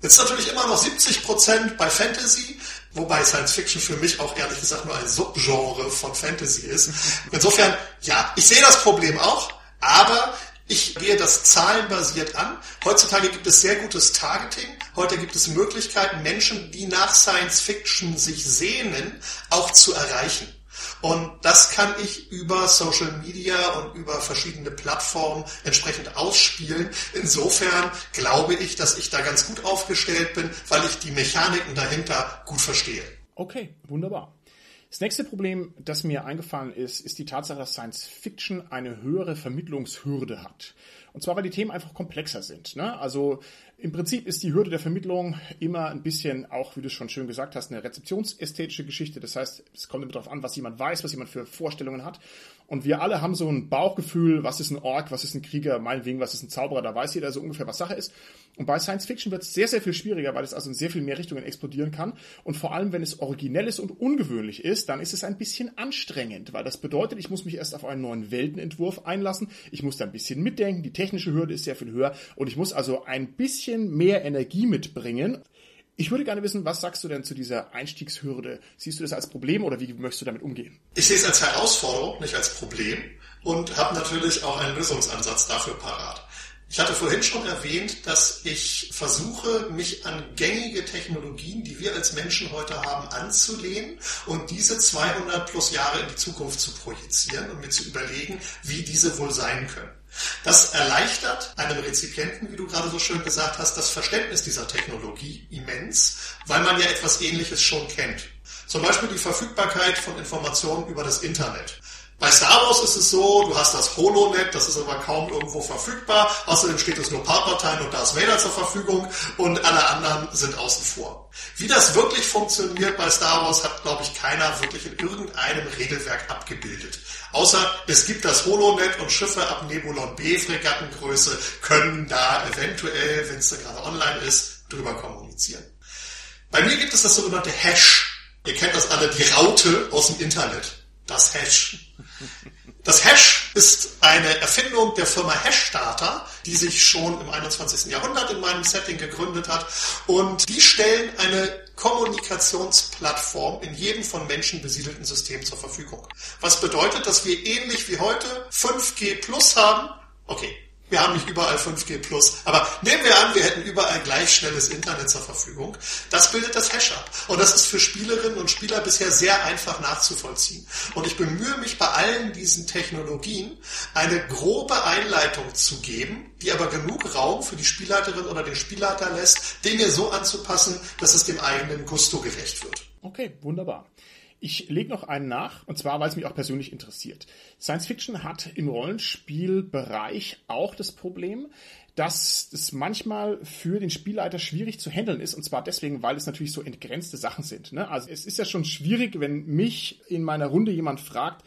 Jetzt natürlich immer noch 70 Prozent bei Fantasy, Wobei Science Fiction für mich auch ehrlich gesagt nur ein Subgenre von Fantasy ist. Insofern, ja, ich sehe das Problem auch, aber ich gehe das zahlenbasiert an. Heutzutage gibt es sehr gutes Targeting. Heute gibt es Möglichkeiten, Menschen, die nach Science Fiction sich sehnen, auch zu erreichen. Und das kann ich über Social Media und über verschiedene Plattformen entsprechend ausspielen. Insofern glaube ich, dass ich da ganz gut aufgestellt bin, weil ich die Mechaniken dahinter gut verstehe. Okay, wunderbar. Das nächste Problem, das mir eingefallen ist, ist die Tatsache, dass Science Fiction eine höhere Vermittlungshürde hat. Und zwar, weil die Themen einfach komplexer sind. Ne? Also im Prinzip ist die Hürde der Vermittlung immer ein bisschen, auch wie du schon schön gesagt hast, eine rezeptionsästhetische Geschichte. Das heißt, es kommt immer darauf an, was jemand weiß, was jemand für Vorstellungen hat. Und wir alle haben so ein Bauchgefühl, was ist ein Ork, was ist ein Krieger, meinetwegen, was ist ein Zauberer, da weiß jeder so ungefähr, was Sache ist. Und bei Science Fiction wird es sehr, sehr viel schwieriger, weil es also in sehr viel mehr Richtungen explodieren kann. Und vor allem, wenn es originell ist und ungewöhnlich ist, dann ist es ein bisschen anstrengend, weil das bedeutet, ich muss mich erst auf einen neuen Weltenentwurf einlassen, ich muss da ein bisschen mitdenken, die technische Hürde ist sehr viel höher und ich muss also ein bisschen mehr Energie mitbringen. Ich würde gerne wissen, was sagst du denn zu dieser Einstiegshürde? Siehst du das als Problem oder wie möchtest du damit umgehen? Ich sehe es als Herausforderung, nicht als Problem und habe natürlich auch einen Lösungsansatz dafür parat. Ich hatte vorhin schon erwähnt, dass ich versuche, mich an gängige Technologien, die wir als Menschen heute haben, anzulehnen und diese 200 plus Jahre in die Zukunft zu projizieren und mir zu überlegen, wie diese wohl sein können. Das erleichtert einem Rezipienten, wie du gerade so schön gesagt hast, das Verständnis dieser Technologie immens, weil man ja etwas Ähnliches schon kennt. Zum Beispiel die Verfügbarkeit von Informationen über das Internet. Bei Star Wars ist es so, du hast das HoloNet, das ist aber kaum irgendwo verfügbar. Außerdem steht es nur Palpatine und Darth Vader zur Verfügung und alle anderen sind außen vor. Wie das wirklich funktioniert bei Star Wars hat, glaube ich, keiner wirklich in irgendeinem Regelwerk abgebildet. Außer es gibt das HoloNet und Schiffe ab Nebulon B Fregattengröße können da eventuell, wenn es da gerade online ist, drüber kommunizieren. Bei mir gibt es das sogenannte Hash. Ihr kennt das alle, die Raute aus dem Internet. Das Hash. Das Hash ist eine Erfindung der Firma Hashstarter, die sich schon im 21. Jahrhundert in meinem Setting gegründet hat. Und die stellen eine Kommunikationsplattform in jedem von Menschen besiedelten System zur Verfügung. Was bedeutet, dass wir ähnlich wie heute 5G Plus haben. Okay, wir haben nicht überall 5G Plus, aber nehmen wir an, wir hätten überall gleich schnelles Internet zur Verfügung. Das bildet das Hash ab. Und das ist für Spielerinnen und Spieler bisher sehr einfach nachzuvollziehen. Und ich bemühe mich bei allen diesen Technologien, eine grobe Einleitung zu geben, die aber genug Raum für die Spielleiterin oder den Spielleiter lässt, Dinge so anzupassen, dass es dem eigenen Gusto gerecht wird. Okay, wunderbar. Ich lege noch einen nach, und zwar, weil es mich auch persönlich interessiert. Science Fiction hat im Rollenspielbereich auch das Problem, dass es manchmal für den Spielleiter schwierig zu handeln ist, und zwar deswegen, weil es natürlich so entgrenzte Sachen sind. Ne? Also es ist ja schon schwierig, wenn mich in meiner Runde jemand fragt,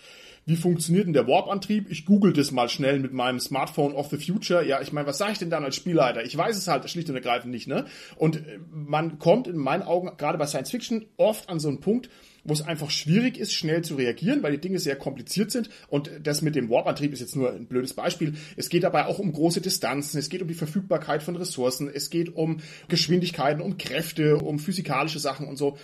wie funktioniert denn der Warp-Antrieb? Ich google das mal schnell mit meinem Smartphone of the Future. Ja, ich meine, was sage ich denn dann als Spielleiter? Ich weiß es halt schlicht und ergreifend nicht, ne? Und äh, man kommt in meinen Augen, gerade bei Science Fiction, oft an so einen Punkt, wo es einfach schwierig ist, schnell zu reagieren, weil die Dinge sehr kompliziert sind. Und das mit dem Warp-Antrieb ist jetzt nur ein blödes Beispiel. Es geht dabei auch um große Distanzen, es geht um die Verfügbarkeit von Ressourcen, es geht um Geschwindigkeiten, um Kräfte, um physikalische Sachen und so.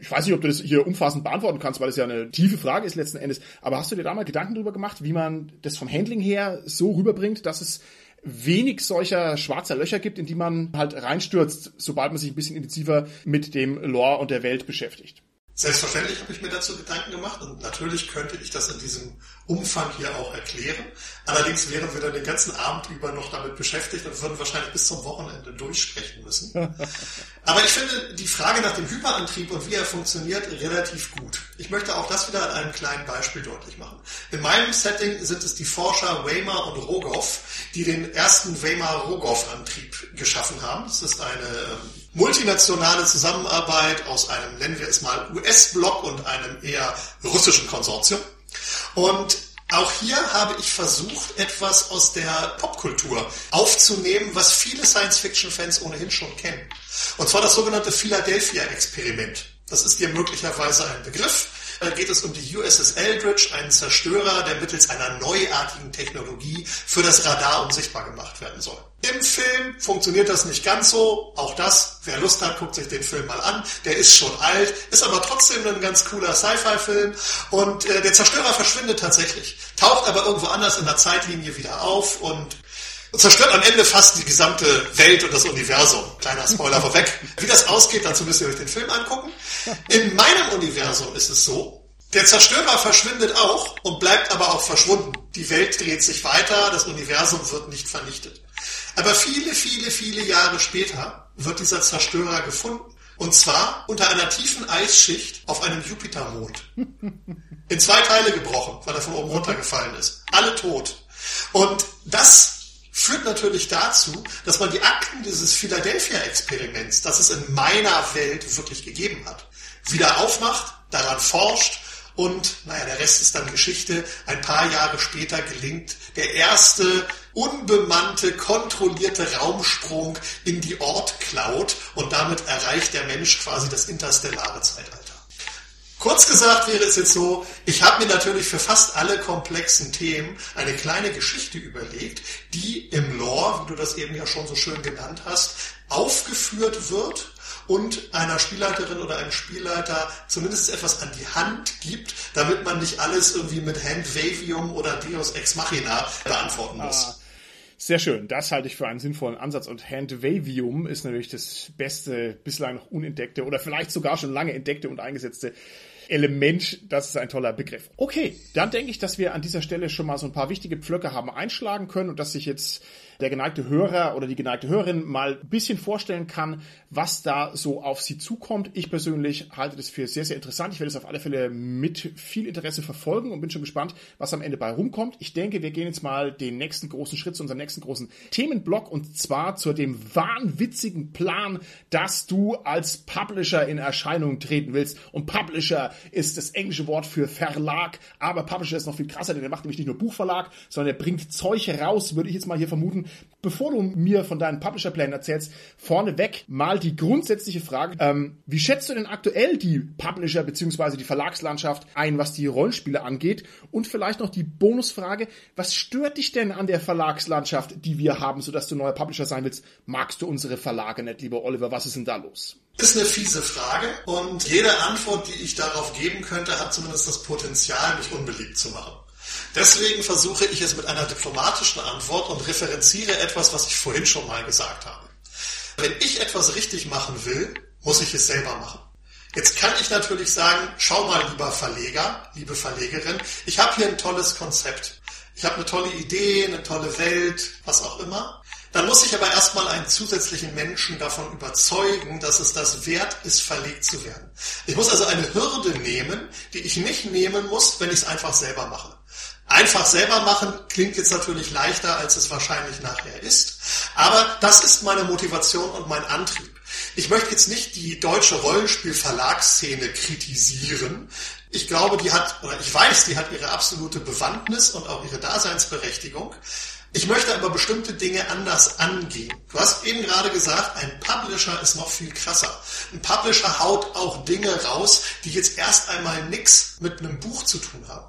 Ich weiß nicht, ob du das hier umfassend beantworten kannst, weil das ja eine tiefe Frage ist letzten Endes. Aber hast du dir da mal Gedanken darüber gemacht, wie man das vom Handling her so rüberbringt, dass es wenig solcher schwarzer Löcher gibt, in die man halt reinstürzt, sobald man sich ein bisschen intensiver mit dem Lore und der Welt beschäftigt? Selbstverständlich habe ich mir dazu Gedanken gemacht und natürlich könnte ich das in diesem Umfang hier auch erklären. Allerdings wären wir dann den ganzen Abend über noch damit beschäftigt und würden wahrscheinlich bis zum Wochenende durchsprechen müssen. Aber ich finde die Frage nach dem Hyperantrieb und wie er funktioniert relativ gut. Ich möchte auch das wieder an einem kleinen Beispiel deutlich machen. In meinem Setting sind es die Forscher Weimar und Rogoff, die den ersten Weimar-Rogoff-Antrieb geschaffen haben. Das ist eine ähm, multinationale Zusammenarbeit aus einem, nennen wir es mal, US-Block und einem eher russischen Konsortium. Und auch hier habe ich versucht, etwas aus der Popkultur aufzunehmen, was viele Science-Fiction-Fans ohnehin schon kennen. Und zwar das sogenannte Philadelphia-Experiment. Das ist dir möglicherweise ein Begriff. Geht es um die USS Eldridge, einen Zerstörer, der mittels einer neuartigen Technologie für das Radar unsichtbar gemacht werden soll. Im Film funktioniert das nicht ganz so. Auch das, wer Lust hat, guckt sich den Film mal an. Der ist schon alt, ist aber trotzdem ein ganz cooler Sci-Fi-Film. Und äh, der Zerstörer verschwindet tatsächlich, taucht aber irgendwo anders in der Zeitlinie wieder auf und zerstört am Ende fast die gesamte Welt und das Universum. Kleiner Spoiler vorweg. Wie das ausgeht, dazu müsst ihr euch den Film angucken. In meinem Universum ist es so, der Zerstörer verschwindet auch und bleibt aber auch verschwunden. Die Welt dreht sich weiter, das Universum wird nicht vernichtet. Aber viele, viele, viele Jahre später wird dieser Zerstörer gefunden. Und zwar unter einer tiefen Eisschicht auf einem Jupitermond. In zwei Teile gebrochen, weil er von oben runtergefallen ist. Alle tot. Und das führt natürlich dazu, dass man die Akten dieses Philadelphia-Experiments, das es in meiner Welt wirklich gegeben hat, wieder aufmacht, daran forscht und naja, der Rest ist dann Geschichte. Ein paar Jahre später gelingt der erste unbemannte, kontrollierte Raumsprung in die Ort-Cloud und damit erreicht der Mensch quasi das interstellare Zeitalter. Kurz gesagt wäre es jetzt so, ich habe mir natürlich für fast alle komplexen Themen eine kleine Geschichte überlegt, die im Lore, wie du das eben ja schon so schön genannt hast, aufgeführt wird und einer Spielleiterin oder einem Spielleiter zumindest etwas an die Hand gibt, damit man nicht alles irgendwie mit Handwavium oder Deus Ex Machina beantworten muss. Ah. Sehr schön. Das halte ich für einen sinnvollen Ansatz. Und Handwavium ist natürlich das beste, bislang noch unentdeckte oder vielleicht sogar schon lange entdeckte und eingesetzte Element, das ist ein toller Begriff. Okay, dann denke ich, dass wir an dieser Stelle schon mal so ein paar wichtige Pflöcke haben einschlagen können und dass sich jetzt der geneigte Hörer oder die geneigte Hörerin mal ein bisschen vorstellen kann, was da so auf sie zukommt. Ich persönlich halte das für sehr, sehr interessant. Ich werde es auf alle Fälle mit viel Interesse verfolgen und bin schon gespannt, was am Ende bei rumkommt. Ich denke, wir gehen jetzt mal den nächsten großen Schritt zu unserem nächsten großen Themenblock und zwar zu dem wahnwitzigen Plan, dass du als Publisher in Erscheinung treten willst. Und Publisher ist das englische Wort für Verlag, aber Publisher ist noch viel krasser, denn er macht nämlich nicht nur Buchverlag, sondern er bringt Zeug raus, würde ich jetzt mal hier vermuten, Bevor du mir von deinen Publisher-Plänen erzählst, vorneweg mal die grundsätzliche Frage, ähm, wie schätzt du denn aktuell die Publisher bzw. die Verlagslandschaft ein, was die Rollenspiele angeht? Und vielleicht noch die Bonusfrage, was stört dich denn an der Verlagslandschaft, die wir haben, sodass du neuer Publisher sein willst? Magst du unsere Verlage nicht, lieber Oliver? Was ist denn da los? Das ist eine fiese Frage und jede Antwort, die ich darauf geben könnte, hat zumindest das Potenzial, mich unbeliebt zu machen. Deswegen versuche ich es mit einer diplomatischen Antwort und referenziere etwas, was ich vorhin schon mal gesagt habe. Wenn ich etwas richtig machen will, muss ich es selber machen. Jetzt kann ich natürlich sagen, schau mal, lieber Verleger, liebe Verlegerin, ich habe hier ein tolles Konzept. Ich habe eine tolle Idee, eine tolle Welt, was auch immer. Dann muss ich aber erstmal einen zusätzlichen Menschen davon überzeugen, dass es das wert ist, verlegt zu werden. Ich muss also eine Hürde nehmen, die ich nicht nehmen muss, wenn ich es einfach selber mache. Einfach selber machen klingt jetzt natürlich leichter, als es wahrscheinlich nachher ist. Aber das ist meine Motivation und mein Antrieb. Ich möchte jetzt nicht die deutsche Rollenspielverlagsszene kritisieren. Ich glaube, die hat, oder ich weiß, die hat ihre absolute Bewandtnis und auch ihre Daseinsberechtigung. Ich möchte aber bestimmte Dinge anders angehen. Du hast eben gerade gesagt, ein Publisher ist noch viel krasser. Ein Publisher haut auch Dinge raus, die jetzt erst einmal nichts mit einem Buch zu tun haben.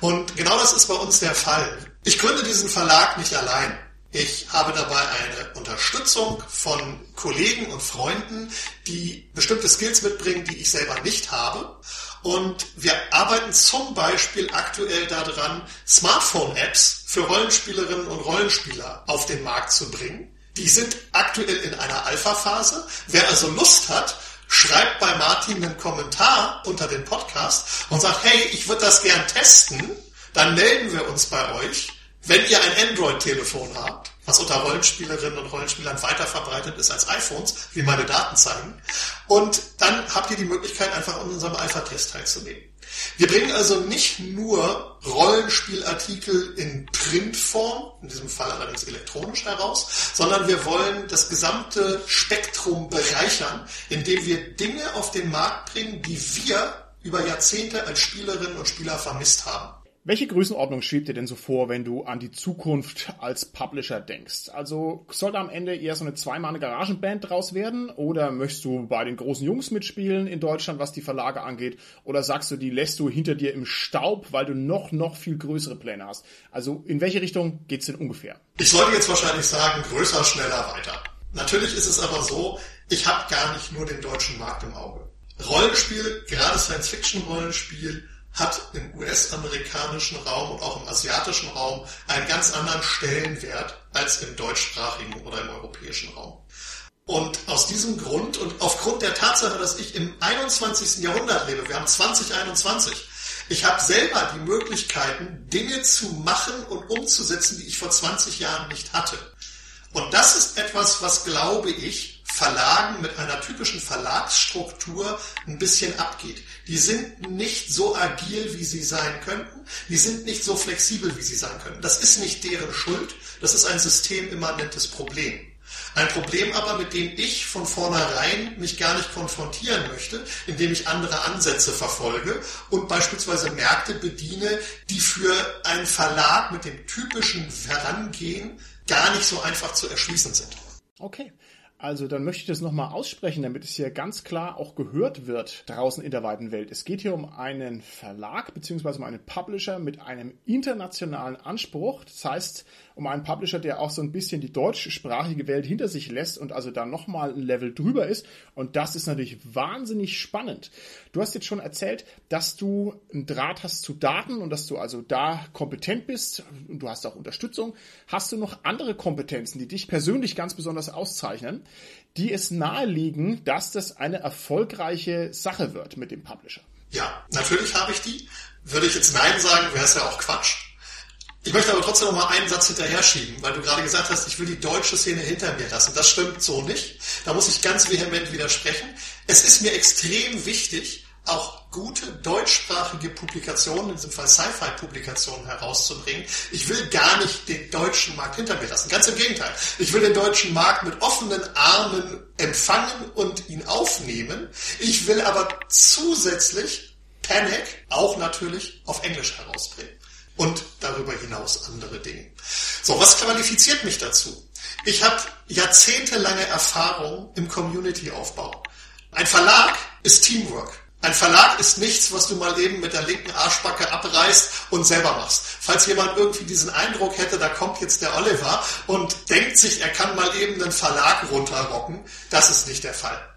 Und genau das ist bei uns der Fall. Ich gründe diesen Verlag nicht allein. Ich habe dabei eine Unterstützung von Kollegen und Freunden, die bestimmte Skills mitbringen, die ich selber nicht habe. Und wir arbeiten zum Beispiel aktuell daran, Smartphone-Apps für Rollenspielerinnen und Rollenspieler auf den Markt zu bringen. Die sind aktuell in einer Alpha-Phase. Wer also Lust hat, schreibt bei Martin einen Kommentar unter den Podcast und sagt, hey, ich würde das gern testen. Dann melden wir uns bei euch. Wenn ihr ein Android-Telefon habt, was unter Rollenspielerinnen und Rollenspielern weiter verbreitet ist als iPhones, wie meine Daten zeigen. Und dann habt ihr die Möglichkeit, einfach an unserem Alpha-Test teilzunehmen. Wir bringen also nicht nur Rollenspielartikel in Printform, in diesem Fall allerdings elektronisch heraus, sondern wir wollen das gesamte Spektrum bereichern, indem wir Dinge auf den Markt bringen, die wir über Jahrzehnte als Spielerinnen und Spieler vermisst haben. Welche Größenordnung schwebt dir denn so vor, wenn du an die Zukunft als Publisher denkst? Also soll da am Ende eher so eine zweimal Garagenband draus werden? Oder möchtest du bei den großen Jungs mitspielen in Deutschland, was die Verlage angeht? Oder sagst du, die lässt du hinter dir im Staub, weil du noch, noch viel größere Pläne hast? Also in welche Richtung geht's denn ungefähr? Ich sollte jetzt wahrscheinlich sagen, größer, schneller, weiter. Natürlich ist es aber so, ich habe gar nicht nur den deutschen Markt im Auge. Rollenspiel, gerade Science-Fiction-Rollenspiel, hat im US-amerikanischen Raum und auch im asiatischen Raum einen ganz anderen Stellenwert als im deutschsprachigen oder im europäischen Raum. Und aus diesem Grund und aufgrund der Tatsache, dass ich im 21. Jahrhundert lebe, wir haben 2021, ich habe selber die Möglichkeiten, Dinge zu machen und umzusetzen, die ich vor 20 Jahren nicht hatte. Und das ist etwas, was, glaube ich, Verlagen mit einer typischen Verlagsstruktur ein bisschen abgeht. Die sind nicht so agil, wie sie sein könnten. Die sind nicht so flexibel, wie sie sein könnten. Das ist nicht deren Schuld. Das ist ein systemimmanentes Problem. Ein Problem aber, mit dem ich von vornherein mich gar nicht konfrontieren möchte, indem ich andere Ansätze verfolge und beispielsweise Märkte bediene, die für einen Verlag mit dem typischen Herangehen gar nicht so einfach zu erschließen sind. Okay. Also dann möchte ich das nochmal aussprechen, damit es hier ganz klar auch gehört wird draußen in der weiten Welt. Es geht hier um einen Verlag bzw. um einen Publisher mit einem internationalen Anspruch. Das heißt, um einen Publisher, der auch so ein bisschen die deutschsprachige Welt hinter sich lässt und also da nochmal ein Level drüber ist. Und das ist natürlich wahnsinnig spannend. Du hast jetzt schon erzählt, dass du einen Draht hast zu Daten und dass du also da kompetent bist und du hast auch Unterstützung. Hast du noch andere Kompetenzen, die dich persönlich ganz besonders auszeichnen? die es nahelegen, dass das eine erfolgreiche Sache wird mit dem Publisher. Ja, natürlich habe ich die. Würde ich jetzt Nein sagen, wäre es ja auch Quatsch. Ich möchte aber trotzdem noch mal einen Satz hinterher schieben, weil du gerade gesagt hast, ich will die deutsche Szene hinter mir lassen. Das stimmt so nicht. Da muss ich ganz vehement widersprechen. Es ist mir extrem wichtig, auch gute deutschsprachige Publikationen, in diesem Fall Sci-Fi-Publikationen herauszubringen. Ich will gar nicht den deutschen Markt hinter mir lassen. Ganz im Gegenteil. Ich will den deutschen Markt mit offenen Armen empfangen und ihn aufnehmen. Ich will aber zusätzlich Panic auch natürlich auf Englisch herausbringen. Und darüber hinaus andere Dinge. So, was qualifiziert mich dazu? Ich habe jahrzehntelange Erfahrung im Community-Aufbau. Ein Verlag ist Teamwork. Ein Verlag ist nichts, was du mal eben mit der linken Arschbacke abreißt und selber machst. Falls jemand irgendwie diesen Eindruck hätte, da kommt jetzt der Oliver und denkt sich, er kann mal eben einen Verlag runterrocken, das ist nicht der Fall.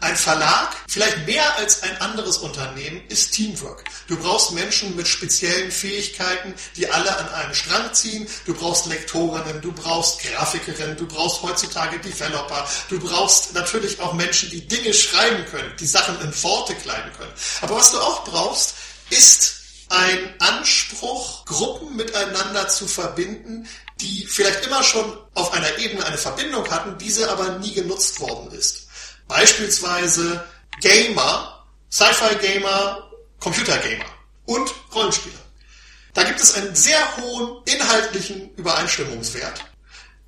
Ein Verlag, vielleicht mehr als ein anderes Unternehmen, ist Teamwork. Du brauchst Menschen mit speziellen Fähigkeiten, die alle an einem Strang ziehen. Du brauchst Lektorinnen, du brauchst Grafikerinnen, du brauchst heutzutage Developer. Du brauchst natürlich auch Menschen, die Dinge schreiben können, die Sachen in Worte kleiden können. Aber was du auch brauchst, ist ein Anspruch, Gruppen miteinander zu verbinden, die vielleicht immer schon auf einer Ebene eine Verbindung hatten, diese aber nie genutzt worden ist. Beispielsweise Gamer, Sci-Fi-Gamer, Computer-Gamer und Rollenspieler. Da gibt es einen sehr hohen inhaltlichen Übereinstimmungswert,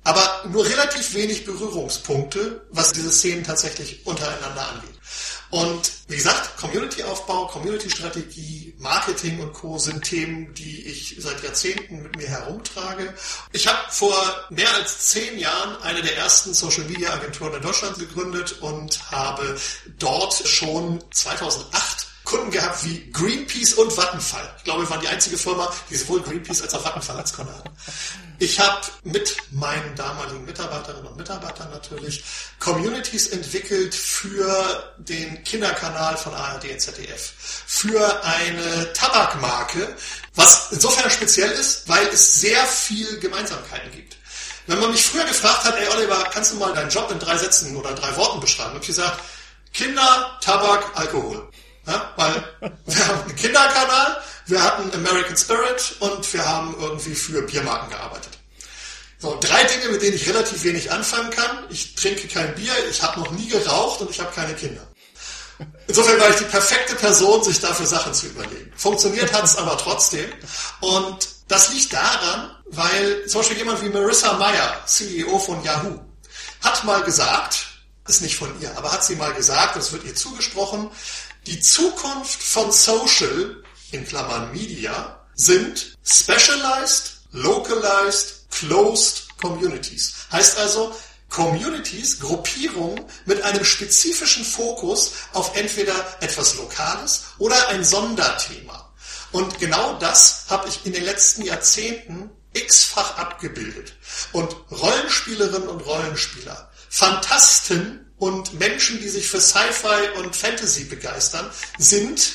aber nur relativ wenig Berührungspunkte, was diese Szenen tatsächlich untereinander angeht. Und wie gesagt, Community-Aufbau, Community-Strategie, Marketing und Co. sind Themen, die ich seit Jahrzehnten mit mir herumtrage. Ich habe vor mehr als zehn Jahren eine der ersten Social-Media-Agenturen in Deutschland gegründet und habe dort schon 2008 Kunden gehabt wie Greenpeace und Vattenfall. Ich glaube, wir waren die einzige Firma, die sowohl Greenpeace als auch Vattenfall als Kunde hatten. Ich habe mit meinen damaligen Mitarbeiterinnen und Mitarbeitern natürlich Communities entwickelt für den Kinderkanal von ARD und ZDF, für eine Tabakmarke, was insofern speziell ist, weil es sehr viel Gemeinsamkeiten gibt. Wenn man mich früher gefragt hat, ey Oliver, kannst du mal deinen Job in drei Sätzen oder drei Worten beschreiben, habe ich gesagt, Kinder, Tabak, Alkohol. Ja, weil wir haben einen Kinderkanal, wir hatten American Spirit und wir haben irgendwie für Biermarken gearbeitet. So, drei Dinge, mit denen ich relativ wenig anfangen kann. Ich trinke kein Bier, ich habe noch nie geraucht und ich habe keine Kinder. Insofern war ich die perfekte Person, sich dafür Sachen zu überlegen. Funktioniert hat es aber trotzdem. Und das liegt daran, weil zum Beispiel jemand wie Marissa Meyer, CEO von Yahoo, hat mal gesagt, ist nicht von ihr, aber hat sie mal gesagt, das wird ihr zugesprochen, die Zukunft von Social, in Klammern Media, sind Specialized, Localized, Closed Communities. Heißt also, Communities, Gruppierungen mit einem spezifischen Fokus auf entweder etwas Lokales oder ein Sonderthema. Und genau das habe ich in den letzten Jahrzehnten x-fach abgebildet. Und Rollenspielerinnen und Rollenspieler, Fantasten und Menschen, die sich für Sci-Fi und Fantasy begeistern, sind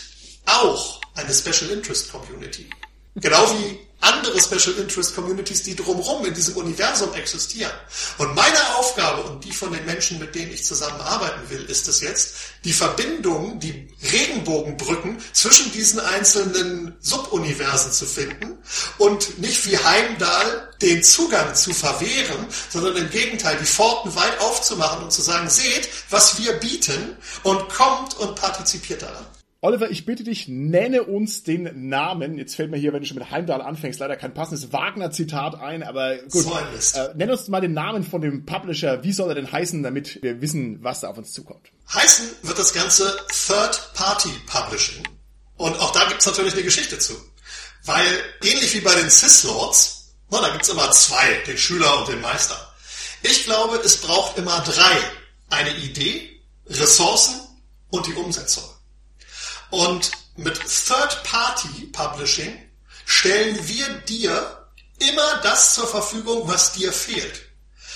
auch eine Special Interest Community. Genau wie andere Special Interest Communities, die drumherum in diesem Universum existieren. Und meine Aufgabe und die von den Menschen, mit denen ich zusammenarbeiten will, ist es jetzt, die Verbindung, die Regenbogenbrücken zwischen diesen einzelnen Subuniversen zu finden und nicht wie Heimdall den Zugang zu verwehren, sondern im Gegenteil die Pforten weit aufzumachen und zu sagen, seht, was wir bieten und kommt und partizipiert daran. Oliver, ich bitte dich, nenne uns den Namen. Jetzt fällt mir hier, wenn du schon mit Heimdall anfängst, leider kein passendes Wagner-Zitat ein, aber gut. So. Äh, nenn uns mal den Namen von dem Publisher. Wie soll er denn heißen, damit wir wissen, was da auf uns zukommt? Heißen wird das Ganze Third-Party Publishing. Und auch da gibt's natürlich eine Geschichte zu. Weil ähnlich wie bei den Cis-Lords, da gibt's immer zwei, den Schüler und den Meister. Ich glaube, es braucht immer drei eine Idee, Ressourcen und die Umsetzung. Und mit Third-Party-Publishing stellen wir dir immer das zur Verfügung, was dir fehlt.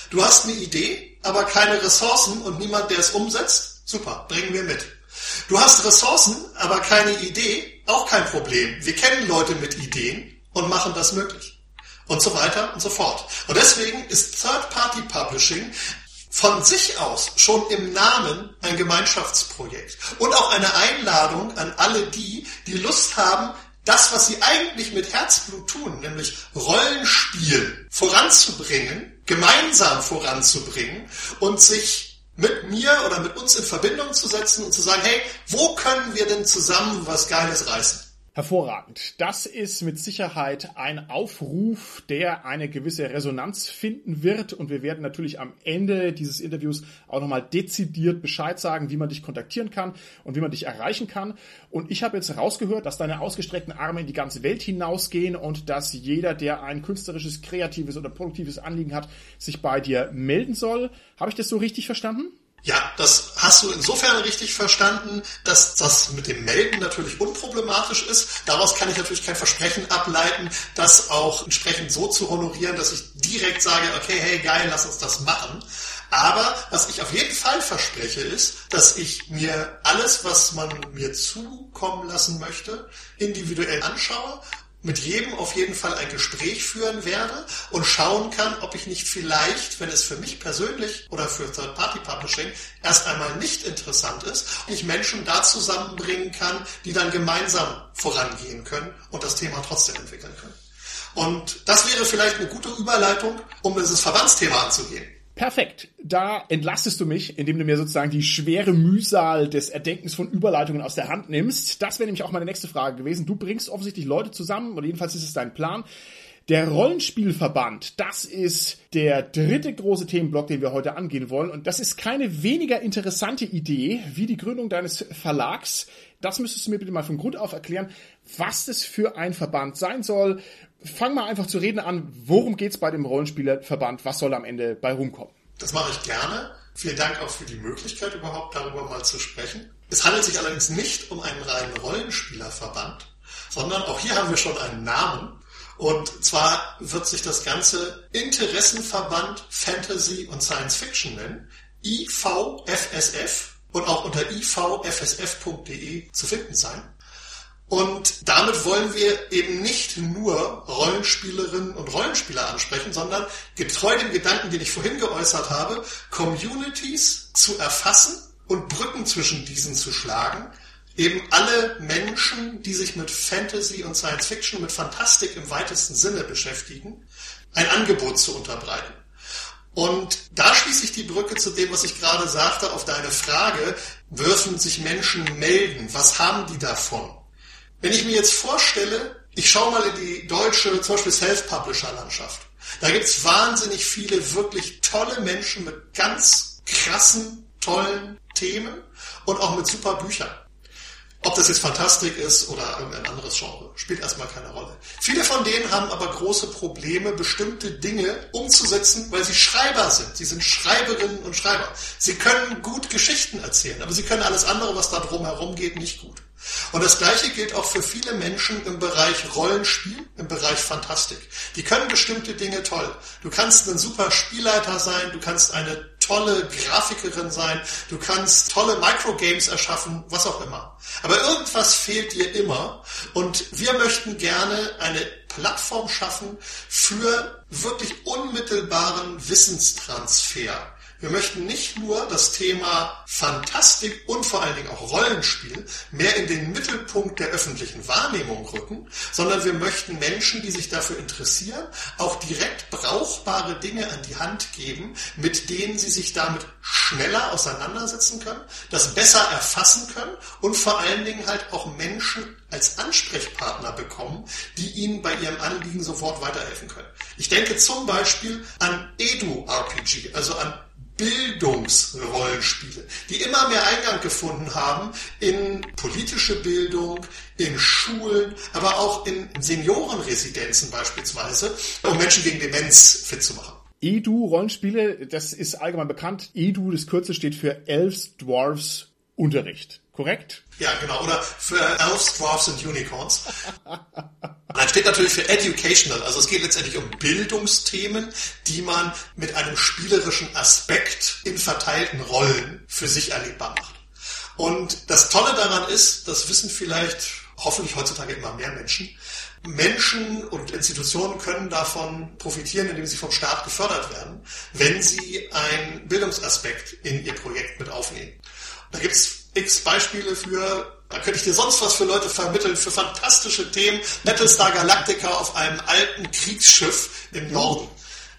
Du hast eine Idee, aber keine Ressourcen und niemand, der es umsetzt. Super, bringen wir mit. Du hast Ressourcen, aber keine Idee. Auch kein Problem. Wir kennen Leute mit Ideen und machen das möglich. Und so weiter und so fort. Und deswegen ist Third-Party-Publishing von sich aus schon im Namen ein Gemeinschaftsprojekt und auch eine Einladung an alle die, die Lust haben, das, was sie eigentlich mit Herzblut tun, nämlich Rollenspiel voranzubringen, gemeinsam voranzubringen und sich mit mir oder mit uns in Verbindung zu setzen und zu sagen, hey, wo können wir denn zusammen was Geiles reißen? Hervorragend. Das ist mit Sicherheit ein Aufruf, der eine gewisse Resonanz finden wird. Und wir werden natürlich am Ende dieses Interviews auch nochmal dezidiert Bescheid sagen, wie man dich kontaktieren kann und wie man dich erreichen kann. Und ich habe jetzt rausgehört, dass deine ausgestreckten Arme in die ganze Welt hinausgehen und dass jeder, der ein künstlerisches, kreatives oder produktives Anliegen hat, sich bei dir melden soll. Habe ich das so richtig verstanden? Ja, das hast du insofern richtig verstanden, dass das mit dem Melden natürlich unproblematisch ist. Daraus kann ich natürlich kein Versprechen ableiten, das auch entsprechend so zu honorieren, dass ich direkt sage, okay, hey, geil, lass uns das machen. Aber was ich auf jeden Fall verspreche ist, dass ich mir alles, was man mir zukommen lassen möchte, individuell anschaue mit jedem auf jeden Fall ein Gespräch führen werde und schauen kann, ob ich nicht vielleicht, wenn es für mich persönlich oder für Third-Party-Publishing erst einmal nicht interessant ist, ich Menschen da zusammenbringen kann, die dann gemeinsam vorangehen können und das Thema trotzdem entwickeln können. Und das wäre vielleicht eine gute Überleitung, um dieses Verbandsthema anzugehen. Perfekt. Da entlastest du mich, indem du mir sozusagen die schwere Mühsal des Erdenkens von Überleitungen aus der Hand nimmst. Das wäre nämlich auch meine nächste Frage gewesen. Du bringst offensichtlich Leute zusammen, oder jedenfalls ist es dein Plan. Der Rollenspielverband, das ist der dritte große Themenblock, den wir heute angehen wollen. Und das ist keine weniger interessante Idee wie die Gründung deines Verlags. Das müsstest du mir bitte mal von Grund auf erklären, was das für ein Verband sein soll fang mal einfach zu reden an. Worum geht's bei dem Rollenspielerverband? Was soll am Ende bei rumkommen? Das mache ich gerne. Vielen Dank auch für die Möglichkeit, überhaupt darüber mal zu sprechen. Es handelt sich allerdings nicht um einen reinen Rollenspielerverband, sondern auch hier haben wir schon einen Namen. Und zwar wird sich das Ganze Interessenverband Fantasy und Science Fiction nennen. IVFSF und auch unter ivfsf.de zu finden sein. Und damit wollen wir eben nicht nur Rollenspielerinnen und Rollenspieler ansprechen, sondern getreu dem Gedanken, den ich vorhin geäußert habe, Communities zu erfassen und Brücken zwischen diesen zu schlagen, eben alle Menschen, die sich mit Fantasy und Science Fiction, mit Fantastik im weitesten Sinne beschäftigen, ein Angebot zu unterbreiten. Und da schließe ich die Brücke zu dem, was ich gerade sagte, auf deine Frage, dürfen sich Menschen melden? Was haben die davon? Wenn ich mir jetzt vorstelle, ich schaue mal in die deutsche, zum Beispiel Self-Publisher-Landschaft. Da gibt's wahnsinnig viele wirklich tolle Menschen mit ganz krassen, tollen Themen und auch mit super Büchern. Ob das jetzt Fantastik ist oder irgendein anderes Genre, spielt erstmal keine Rolle. Viele von denen haben aber große Probleme, bestimmte Dinge umzusetzen, weil sie Schreiber sind. Sie sind Schreiberinnen und Schreiber. Sie können gut Geschichten erzählen, aber sie können alles andere, was da drumherum geht, nicht gut. Und das Gleiche gilt auch für viele Menschen im Bereich Rollenspiel, im Bereich Fantastik. Die können bestimmte Dinge toll. Du kannst ein super Spielleiter sein, du kannst eine tolle Grafikerin sein, du kannst tolle Microgames erschaffen, was auch immer. Aber irgendwas fehlt dir immer und wir möchten gerne eine Plattform schaffen für wirklich unmittelbaren Wissenstransfer wir möchten nicht nur das Thema Fantastik und vor allen Dingen auch Rollenspiel mehr in den Mittelpunkt der öffentlichen Wahrnehmung rücken, sondern wir möchten Menschen, die sich dafür interessieren, auch direkt brauchbare Dinge an die Hand geben, mit denen sie sich damit schneller auseinandersetzen können, das besser erfassen können und vor allen Dingen halt auch Menschen als Ansprechpartner bekommen, die ihnen bei ihrem Anliegen sofort weiterhelfen können. Ich denke zum Beispiel an Edu-RPG, also an Bildungsrollenspiele, die immer mehr Eingang gefunden haben in politische Bildung, in Schulen, aber auch in Seniorenresidenzen beispielsweise, um Menschen gegen Demenz fit zu machen. Edu-Rollenspiele, das ist allgemein bekannt. Edu, das Kürzel steht für Elves, Dwarfs, Unterricht. Korrekt? Ja, genau. Oder für Elves, Dwarfs und Unicorns. dann steht natürlich für Educational. Also es geht letztendlich um Bildungsthemen, die man mit einem spielerischen Aspekt in verteilten Rollen für sich erlebbar macht. Und das Tolle daran ist, das wissen vielleicht hoffentlich heutzutage immer mehr Menschen, Menschen und Institutionen können davon profitieren, indem sie vom Staat gefördert werden, wenn sie einen Bildungsaspekt in ihr Projekt mit aufnehmen. Da gibt's x Beispiele für, da könnte ich dir sonst was für Leute vermitteln, für fantastische Themen. Battlestar Galactica auf einem alten Kriegsschiff im Norden.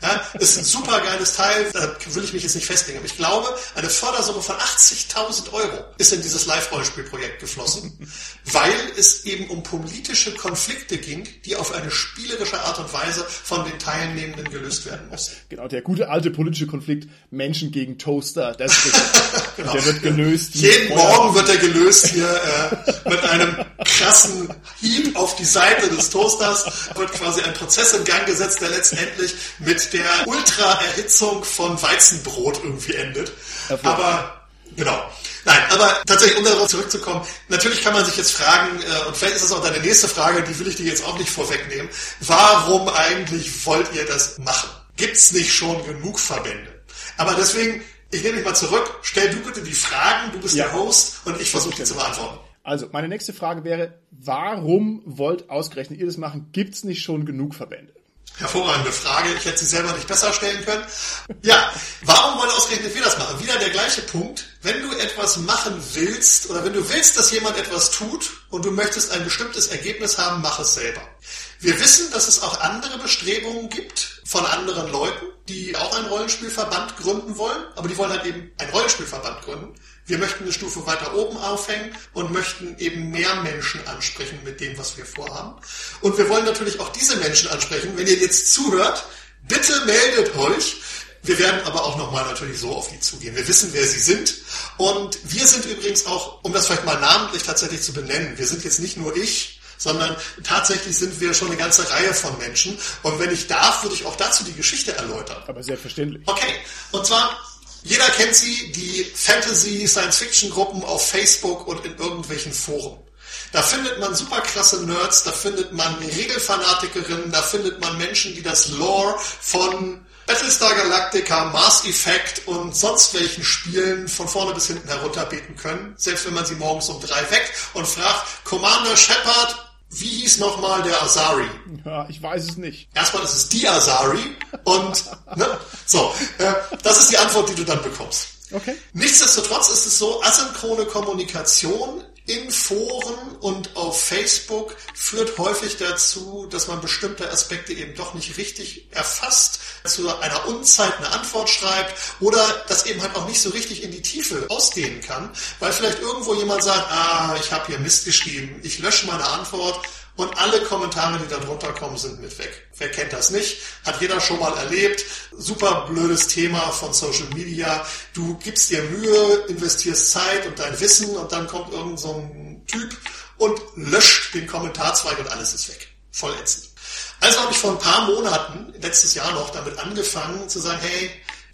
Ja, ist ein super geiles Teil, da will ich mich jetzt nicht festlegen. Aber ich glaube, eine Fördersumme von 80.000 Euro ist in dieses Live-Rollenspielprojekt geflossen, weil es eben um politische Konflikte ging, die auf eine spielerische Art und Weise von den Teilnehmenden gelöst werden mussten. Genau, der gute alte politische Konflikt Menschen gegen Toaster, das genau. der wird gelöst. Jeden Morgen wird er gelöst hier äh, mit einem krassen Hieb auf die Seite des Toasters, wird quasi ein Prozess in Gang gesetzt, der letztendlich mit der Ultraerhitzung von Weizenbrot irgendwie endet. Aber genau. Nein, aber tatsächlich, um darauf zurückzukommen, natürlich kann man sich jetzt fragen, äh, und vielleicht ist es auch deine nächste Frage, die will ich dir jetzt auch nicht vorwegnehmen, warum eigentlich wollt ihr das machen? Gibt's nicht schon genug Verbände? Aber deswegen, ich nehme mich mal zurück, stell du bitte die Fragen, du bist ja. der Host und ich versuche die zu beantworten. Also, meine nächste Frage wäre, warum wollt ausgerechnet ihr das machen? Gibt's nicht schon genug Verbände? Hervorragende Frage. Ich hätte sie selber nicht besser stellen können. Ja, warum wollen ausgerechnet wir das machen? Wieder der gleiche Punkt. Wenn du etwas machen willst oder wenn du willst, dass jemand etwas tut und du möchtest ein bestimmtes Ergebnis haben, mach es selber. Wir wissen, dass es auch andere Bestrebungen gibt von anderen Leuten, die auch einen Rollenspielverband gründen wollen, aber die wollen halt eben einen Rollenspielverband gründen. Wir möchten eine Stufe weiter oben aufhängen und möchten eben mehr Menschen ansprechen mit dem, was wir vorhaben. Und wir wollen natürlich auch diese Menschen ansprechen. Wenn ihr jetzt zuhört, bitte meldet euch. Wir werden aber auch nochmal natürlich so auf die zugehen. Wir wissen, wer sie sind. Und wir sind übrigens auch, um das vielleicht mal namentlich tatsächlich zu benennen, wir sind jetzt nicht nur ich, sondern tatsächlich sind wir schon eine ganze Reihe von Menschen. Und wenn ich darf, würde ich auch dazu die Geschichte erläutern. Aber selbstverständlich. Okay. Und zwar jeder kennt sie, die Fantasy-Science-Fiction-Gruppen auf Facebook und in irgendwelchen Foren. Da findet man super klasse Nerds, da findet man Regelfanatikerinnen, da findet man Menschen, die das Lore von Battlestar Galactica, Mass Effect und sonst welchen Spielen von vorne bis hinten herunterbeten können, selbst wenn man sie morgens um drei weckt und fragt, Commander Shepard, wie hieß nochmal der Asari? Ja, ich weiß es nicht. Erstmal ist es die Asari und ne, so, äh, das ist die Antwort, die du dann bekommst. Okay. Nichtsdestotrotz ist es so, asynchrone Kommunikation in Foren und auf Facebook führt häufig dazu, dass man bestimmte Aspekte eben doch nicht richtig erfasst, zu einer Unzeit eine Antwort schreibt oder das eben halt auch nicht so richtig in die Tiefe ausdehnen kann, weil vielleicht irgendwo jemand sagt, ah, ich habe hier Mist geschrieben, ich lösche meine Antwort und alle Kommentare, die da drunter kommen, sind mit weg. Wer kennt das nicht? Hat jeder schon mal erlebt. Super blödes Thema von Social Media. Du gibst dir Mühe, investierst Zeit und dein Wissen und dann kommt irgend so ein Typ und löscht den Kommentarzweig und alles ist weg. Voll ätzend. Also habe ich vor ein paar Monaten, letztes Jahr noch, damit angefangen zu sagen, hey,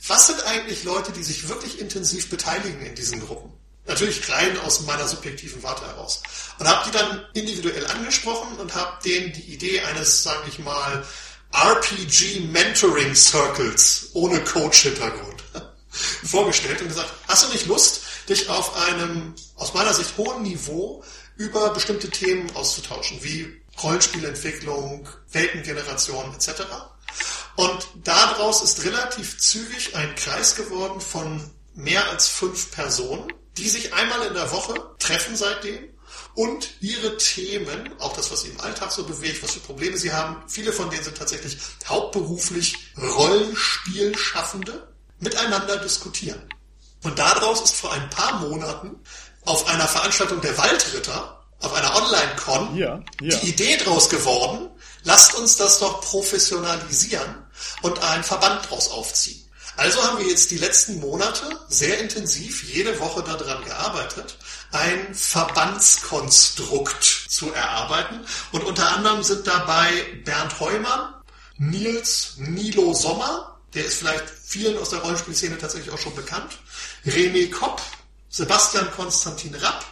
was sind eigentlich Leute, die sich wirklich intensiv beteiligen in diesen Gruppen? Natürlich klein aus meiner subjektiven Warte heraus. Und habe die dann individuell angesprochen und habe denen die Idee eines, sage ich mal, RPG Mentoring Circles ohne Coach-Hintergrund vorgestellt und gesagt, hast du nicht Lust, dich auf einem aus meiner Sicht hohen Niveau über bestimmte Themen auszutauschen, wie Rollenspielentwicklung, Weltengeneration etc. Und daraus ist relativ zügig ein Kreis geworden von mehr als fünf Personen, die sich einmal in der Woche treffen seitdem und ihre Themen, auch das, was sie im Alltag so bewegt, was für Probleme sie haben, viele von denen sind tatsächlich hauptberuflich Rollenspielschaffende, miteinander diskutieren. Und daraus ist vor ein paar Monaten auf einer Veranstaltung der Waldritter, auf einer Online-Con, ja, ja. die Idee draus geworden, lasst uns das doch professionalisieren und einen Verband draus aufziehen. Also haben wir jetzt die letzten Monate sehr intensiv jede Woche daran gearbeitet, ein Verbandskonstrukt zu erarbeiten. Und unter anderem sind dabei Bernd Heumann, Nils Nilo Sommer, Der ist vielleicht vielen aus der Rollenspielszene tatsächlich auch schon bekannt. René Kopp, Sebastian Konstantin Rapp,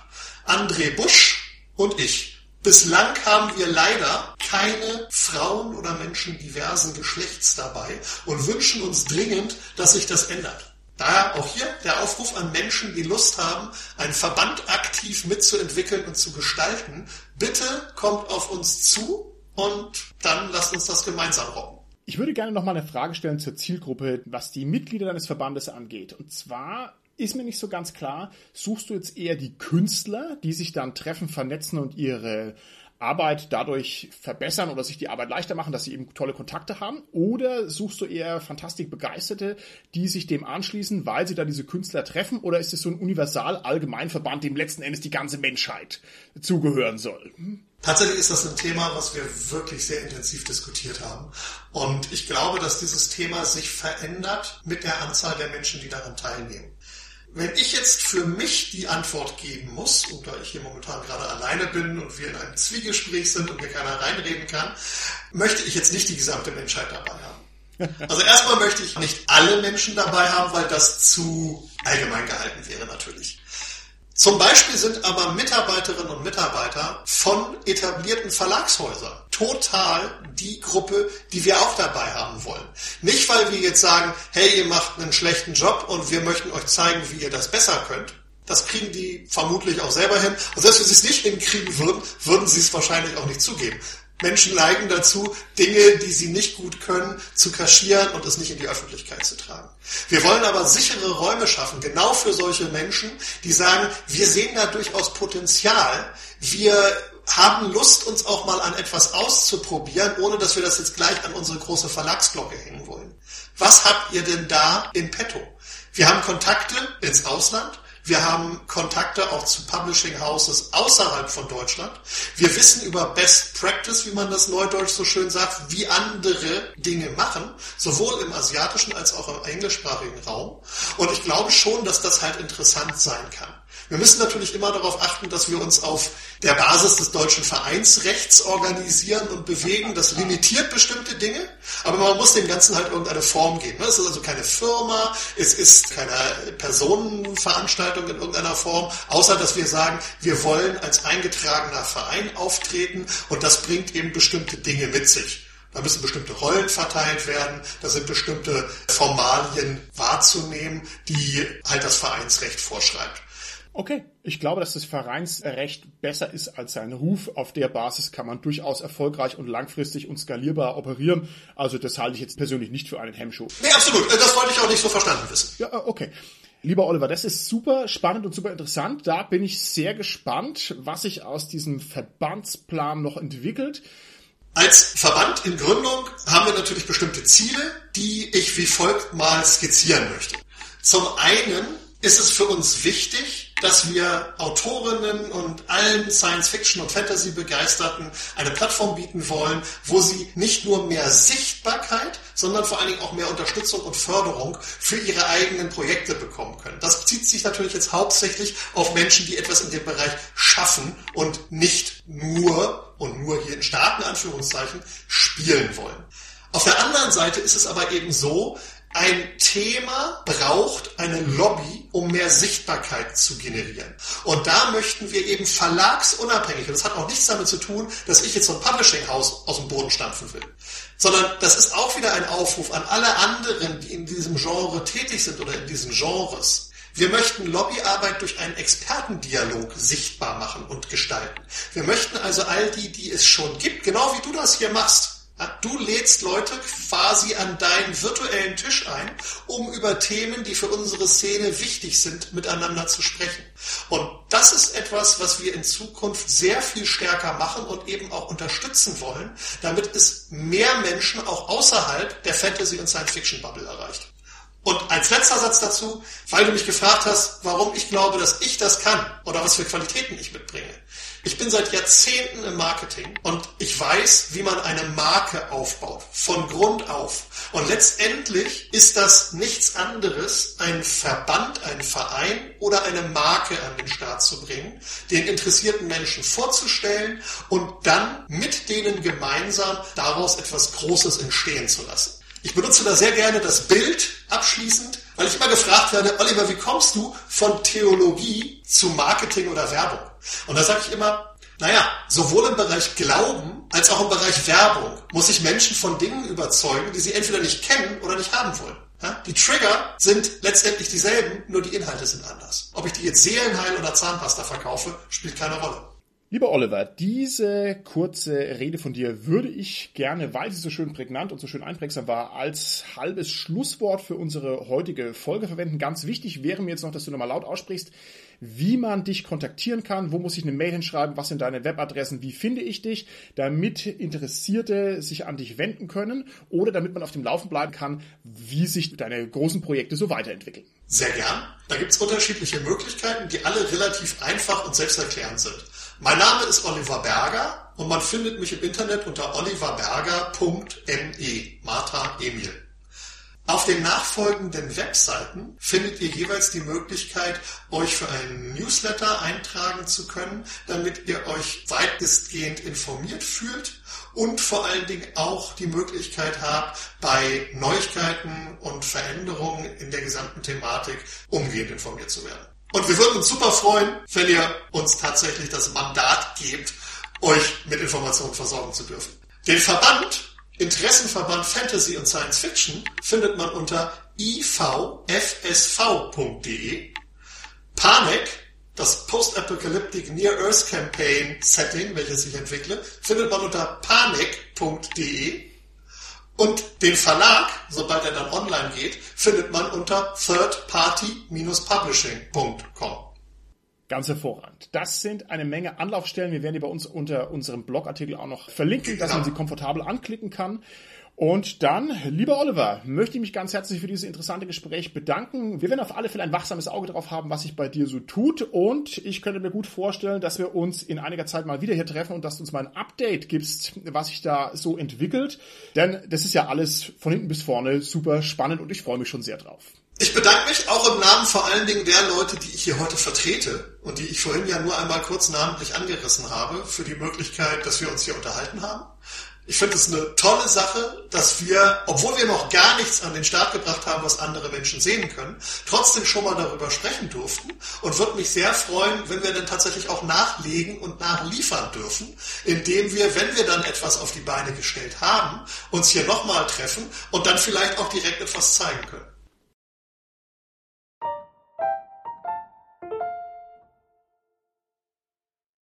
André Busch und ich. Bislang haben wir leider keine Frauen oder Menschen diversen Geschlechts dabei und wünschen uns dringend, dass sich das ändert. Daher auch hier der Aufruf an Menschen, die Lust haben, einen Verband aktiv mitzuentwickeln und zu gestalten. Bitte kommt auf uns zu und dann lasst uns das gemeinsam rocken. Ich würde gerne noch mal eine Frage stellen zur Zielgruppe, was die Mitglieder deines Verbandes angeht. Und zwar ist mir nicht so ganz klar, suchst du jetzt eher die Künstler, die sich dann treffen, vernetzen und ihre Arbeit dadurch verbessern oder sich die Arbeit leichter machen, dass sie eben tolle Kontakte haben? Oder suchst du eher Fantastikbegeisterte, die sich dem anschließen, weil sie da diese Künstler treffen? Oder ist es so ein universal Allgemeinverband, dem letzten Endes die ganze Menschheit zugehören soll? Tatsächlich ist das ein Thema, was wir wirklich sehr intensiv diskutiert haben. Und ich glaube, dass dieses Thema sich verändert mit der Anzahl der Menschen, die daran teilnehmen. Wenn ich jetzt für mich die Antwort geben muss, und da ich hier momentan gerade alleine bin und wir in einem Zwiegespräch sind und mir keiner reinreden kann, möchte ich jetzt nicht die gesamte Menschheit dabei haben. Also erstmal möchte ich nicht alle Menschen dabei haben, weil das zu allgemein gehalten wäre natürlich. Zum Beispiel sind aber Mitarbeiterinnen und Mitarbeiter von etablierten Verlagshäusern total die Gruppe, die wir auch dabei haben wollen. Nicht, weil wir jetzt sagen, hey, ihr macht einen schlechten Job und wir möchten euch zeigen, wie ihr das besser könnt. Das kriegen die vermutlich auch selber hin. Und selbst wenn sie es nicht hinkriegen würden, würden sie es wahrscheinlich auch nicht zugeben. Menschen neigen dazu, Dinge, die sie nicht gut können, zu kaschieren und es nicht in die Öffentlichkeit zu tragen. Wir wollen aber sichere Räume schaffen, genau für solche Menschen, die sagen, wir sehen da durchaus Potenzial. Wir haben Lust, uns auch mal an etwas auszuprobieren, ohne dass wir das jetzt gleich an unsere große Verlagsglocke hängen wollen. Was habt ihr denn da in petto? Wir haben Kontakte ins Ausland. Wir haben Kontakte auch zu Publishing Houses außerhalb von Deutschland. Wir wissen über Best Practice, wie man das neudeutsch so schön sagt, wie andere Dinge machen, sowohl im asiatischen als auch im englischsprachigen Raum. Und ich glaube schon, dass das halt interessant sein kann. Wir müssen natürlich immer darauf achten, dass wir uns auf der Basis des deutschen Vereinsrechts organisieren und bewegen. Das limitiert bestimmte Dinge, aber man muss dem Ganzen halt irgendeine Form geben. Es ist also keine Firma, es ist keine Personenveranstaltung in irgendeiner Form, außer dass wir sagen, wir wollen als eingetragener Verein auftreten und das bringt eben bestimmte Dinge mit sich. Da müssen bestimmte Rollen verteilt werden, da sind bestimmte Formalien wahrzunehmen, die halt das Vereinsrecht vorschreibt. Okay, ich glaube, dass das Vereinsrecht besser ist als sein Ruf. Auf der Basis kann man durchaus erfolgreich und langfristig und skalierbar operieren. Also das halte ich jetzt persönlich nicht für einen Hemmschuh. Nee, absolut. Das wollte ich auch nicht so verstanden wissen. Ja, okay. Lieber Oliver, das ist super spannend und super interessant. Da bin ich sehr gespannt, was sich aus diesem Verbandsplan noch entwickelt. Als Verband in Gründung haben wir natürlich bestimmte Ziele, die ich wie folgt mal skizzieren möchte. Zum einen ist es für uns wichtig, dass wir Autorinnen und allen Science-Fiction- und Fantasy-Begeisterten eine Plattform bieten wollen, wo sie nicht nur mehr Sichtbarkeit, sondern vor allen Dingen auch mehr Unterstützung und Förderung für ihre eigenen Projekte bekommen können. Das bezieht sich natürlich jetzt hauptsächlich auf Menschen, die etwas in dem Bereich schaffen und nicht nur, und nur hier in Staaten Anführungszeichen, spielen wollen. Auf der anderen Seite ist es aber eben so, ein Thema braucht eine Lobby, um mehr Sichtbarkeit zu generieren. Und da möchten wir eben verlagsunabhängig, und das hat auch nichts damit zu tun, dass ich jetzt so ein Publishing-Haus aus dem Boden stampfen will, sondern das ist auch wieder ein Aufruf an alle anderen, die in diesem Genre tätig sind oder in diesen Genres. Wir möchten Lobbyarbeit durch einen Expertendialog sichtbar machen und gestalten. Wir möchten also all die, die es schon gibt, genau wie du das hier machst, Du lädst Leute quasi an deinen virtuellen Tisch ein, um über Themen, die für unsere Szene wichtig sind, miteinander zu sprechen. Und das ist etwas, was wir in Zukunft sehr viel stärker machen und eben auch unterstützen wollen, damit es mehr Menschen auch außerhalb der Fantasy- und Science-Fiction-Bubble erreicht. Und als letzter Satz dazu, weil du mich gefragt hast, warum ich glaube, dass ich das kann oder was für Qualitäten ich mitbringe. Ich bin seit Jahrzehnten im Marketing und ich weiß, wie man eine Marke aufbaut, von Grund auf. Und letztendlich ist das nichts anderes, ein Verband, ein Verein oder eine Marke an den Start zu bringen, den interessierten Menschen vorzustellen und dann mit denen gemeinsam daraus etwas Großes entstehen zu lassen. Ich benutze da sehr gerne das Bild abschließend, weil ich immer gefragt werde, Oliver, wie kommst du von Theologie zu Marketing oder Werbung? Und da sage ich immer, naja, sowohl im Bereich Glauben als auch im Bereich Werbung muss ich Menschen von Dingen überzeugen, die sie entweder nicht kennen oder nicht haben wollen. Die Trigger sind letztendlich dieselben, nur die Inhalte sind anders. Ob ich die jetzt Seelenheil oder Zahnpasta verkaufe, spielt keine Rolle. Lieber Oliver, diese kurze Rede von dir würde ich gerne, weil sie so schön prägnant und so schön einprägsam war, als halbes Schlusswort für unsere heutige Folge verwenden. Ganz wichtig wäre mir jetzt noch, dass du nochmal laut aussprichst, wie man dich kontaktieren kann, wo muss ich eine Mail hinschreiben, was sind deine Webadressen, wie finde ich dich, damit Interessierte sich an dich wenden können oder damit man auf dem Laufen bleiben kann, wie sich deine großen Projekte so weiterentwickeln. Sehr gern. Da gibt es unterschiedliche Möglichkeiten, die alle relativ einfach und selbsterklärend sind. Mein Name ist Oliver Berger und man findet mich im Internet unter oliverberger.me, Martha Emil. Auf den nachfolgenden Webseiten findet ihr jeweils die Möglichkeit, euch für einen Newsletter eintragen zu können, damit ihr euch weitestgehend informiert fühlt und vor allen Dingen auch die Möglichkeit habt, bei Neuigkeiten und Veränderungen in der gesamten Thematik umgehend informiert zu werden. Und wir würden uns super freuen, wenn ihr uns tatsächlich das Mandat gebt, euch mit Informationen versorgen zu dürfen. Den Verband, Interessenverband Fantasy und Science Fiction, findet man unter ivfsv.de. Panik, das Post-Apocalyptic Near Earth Campaign Setting, welches ich entwickle, findet man unter panik.de. Und den Verlag, sobald er dann online geht, findet man unter thirdparty-publishing.com. Ganz hervorragend. Das sind eine Menge Anlaufstellen. Wir werden die bei uns unter unserem Blogartikel auch noch verlinken, dass man sie komfortabel anklicken kann. Und dann, lieber Oliver, möchte ich mich ganz herzlich für dieses interessante Gespräch bedanken. Wir werden auf alle Fälle ein wachsames Auge darauf haben, was sich bei dir so tut. Und ich könnte mir gut vorstellen, dass wir uns in einiger Zeit mal wieder hier treffen und dass du uns mal ein Update gibst, was sich da so entwickelt. Denn das ist ja alles von hinten bis vorne super spannend und ich freue mich schon sehr drauf. Ich bedanke mich auch im Namen vor allen Dingen der Leute, die ich hier heute vertrete und die ich vorhin ja nur einmal kurz namentlich angerissen habe, für die Möglichkeit, dass wir uns hier unterhalten haben. Ich finde es eine tolle Sache, dass wir, obwohl wir noch gar nichts an den Start gebracht haben, was andere Menschen sehen können, trotzdem schon mal darüber sprechen durften und würde mich sehr freuen, wenn wir dann tatsächlich auch nachlegen und nachliefern dürfen, indem wir, wenn wir dann etwas auf die Beine gestellt haben, uns hier nochmal treffen und dann vielleicht auch direkt etwas zeigen können.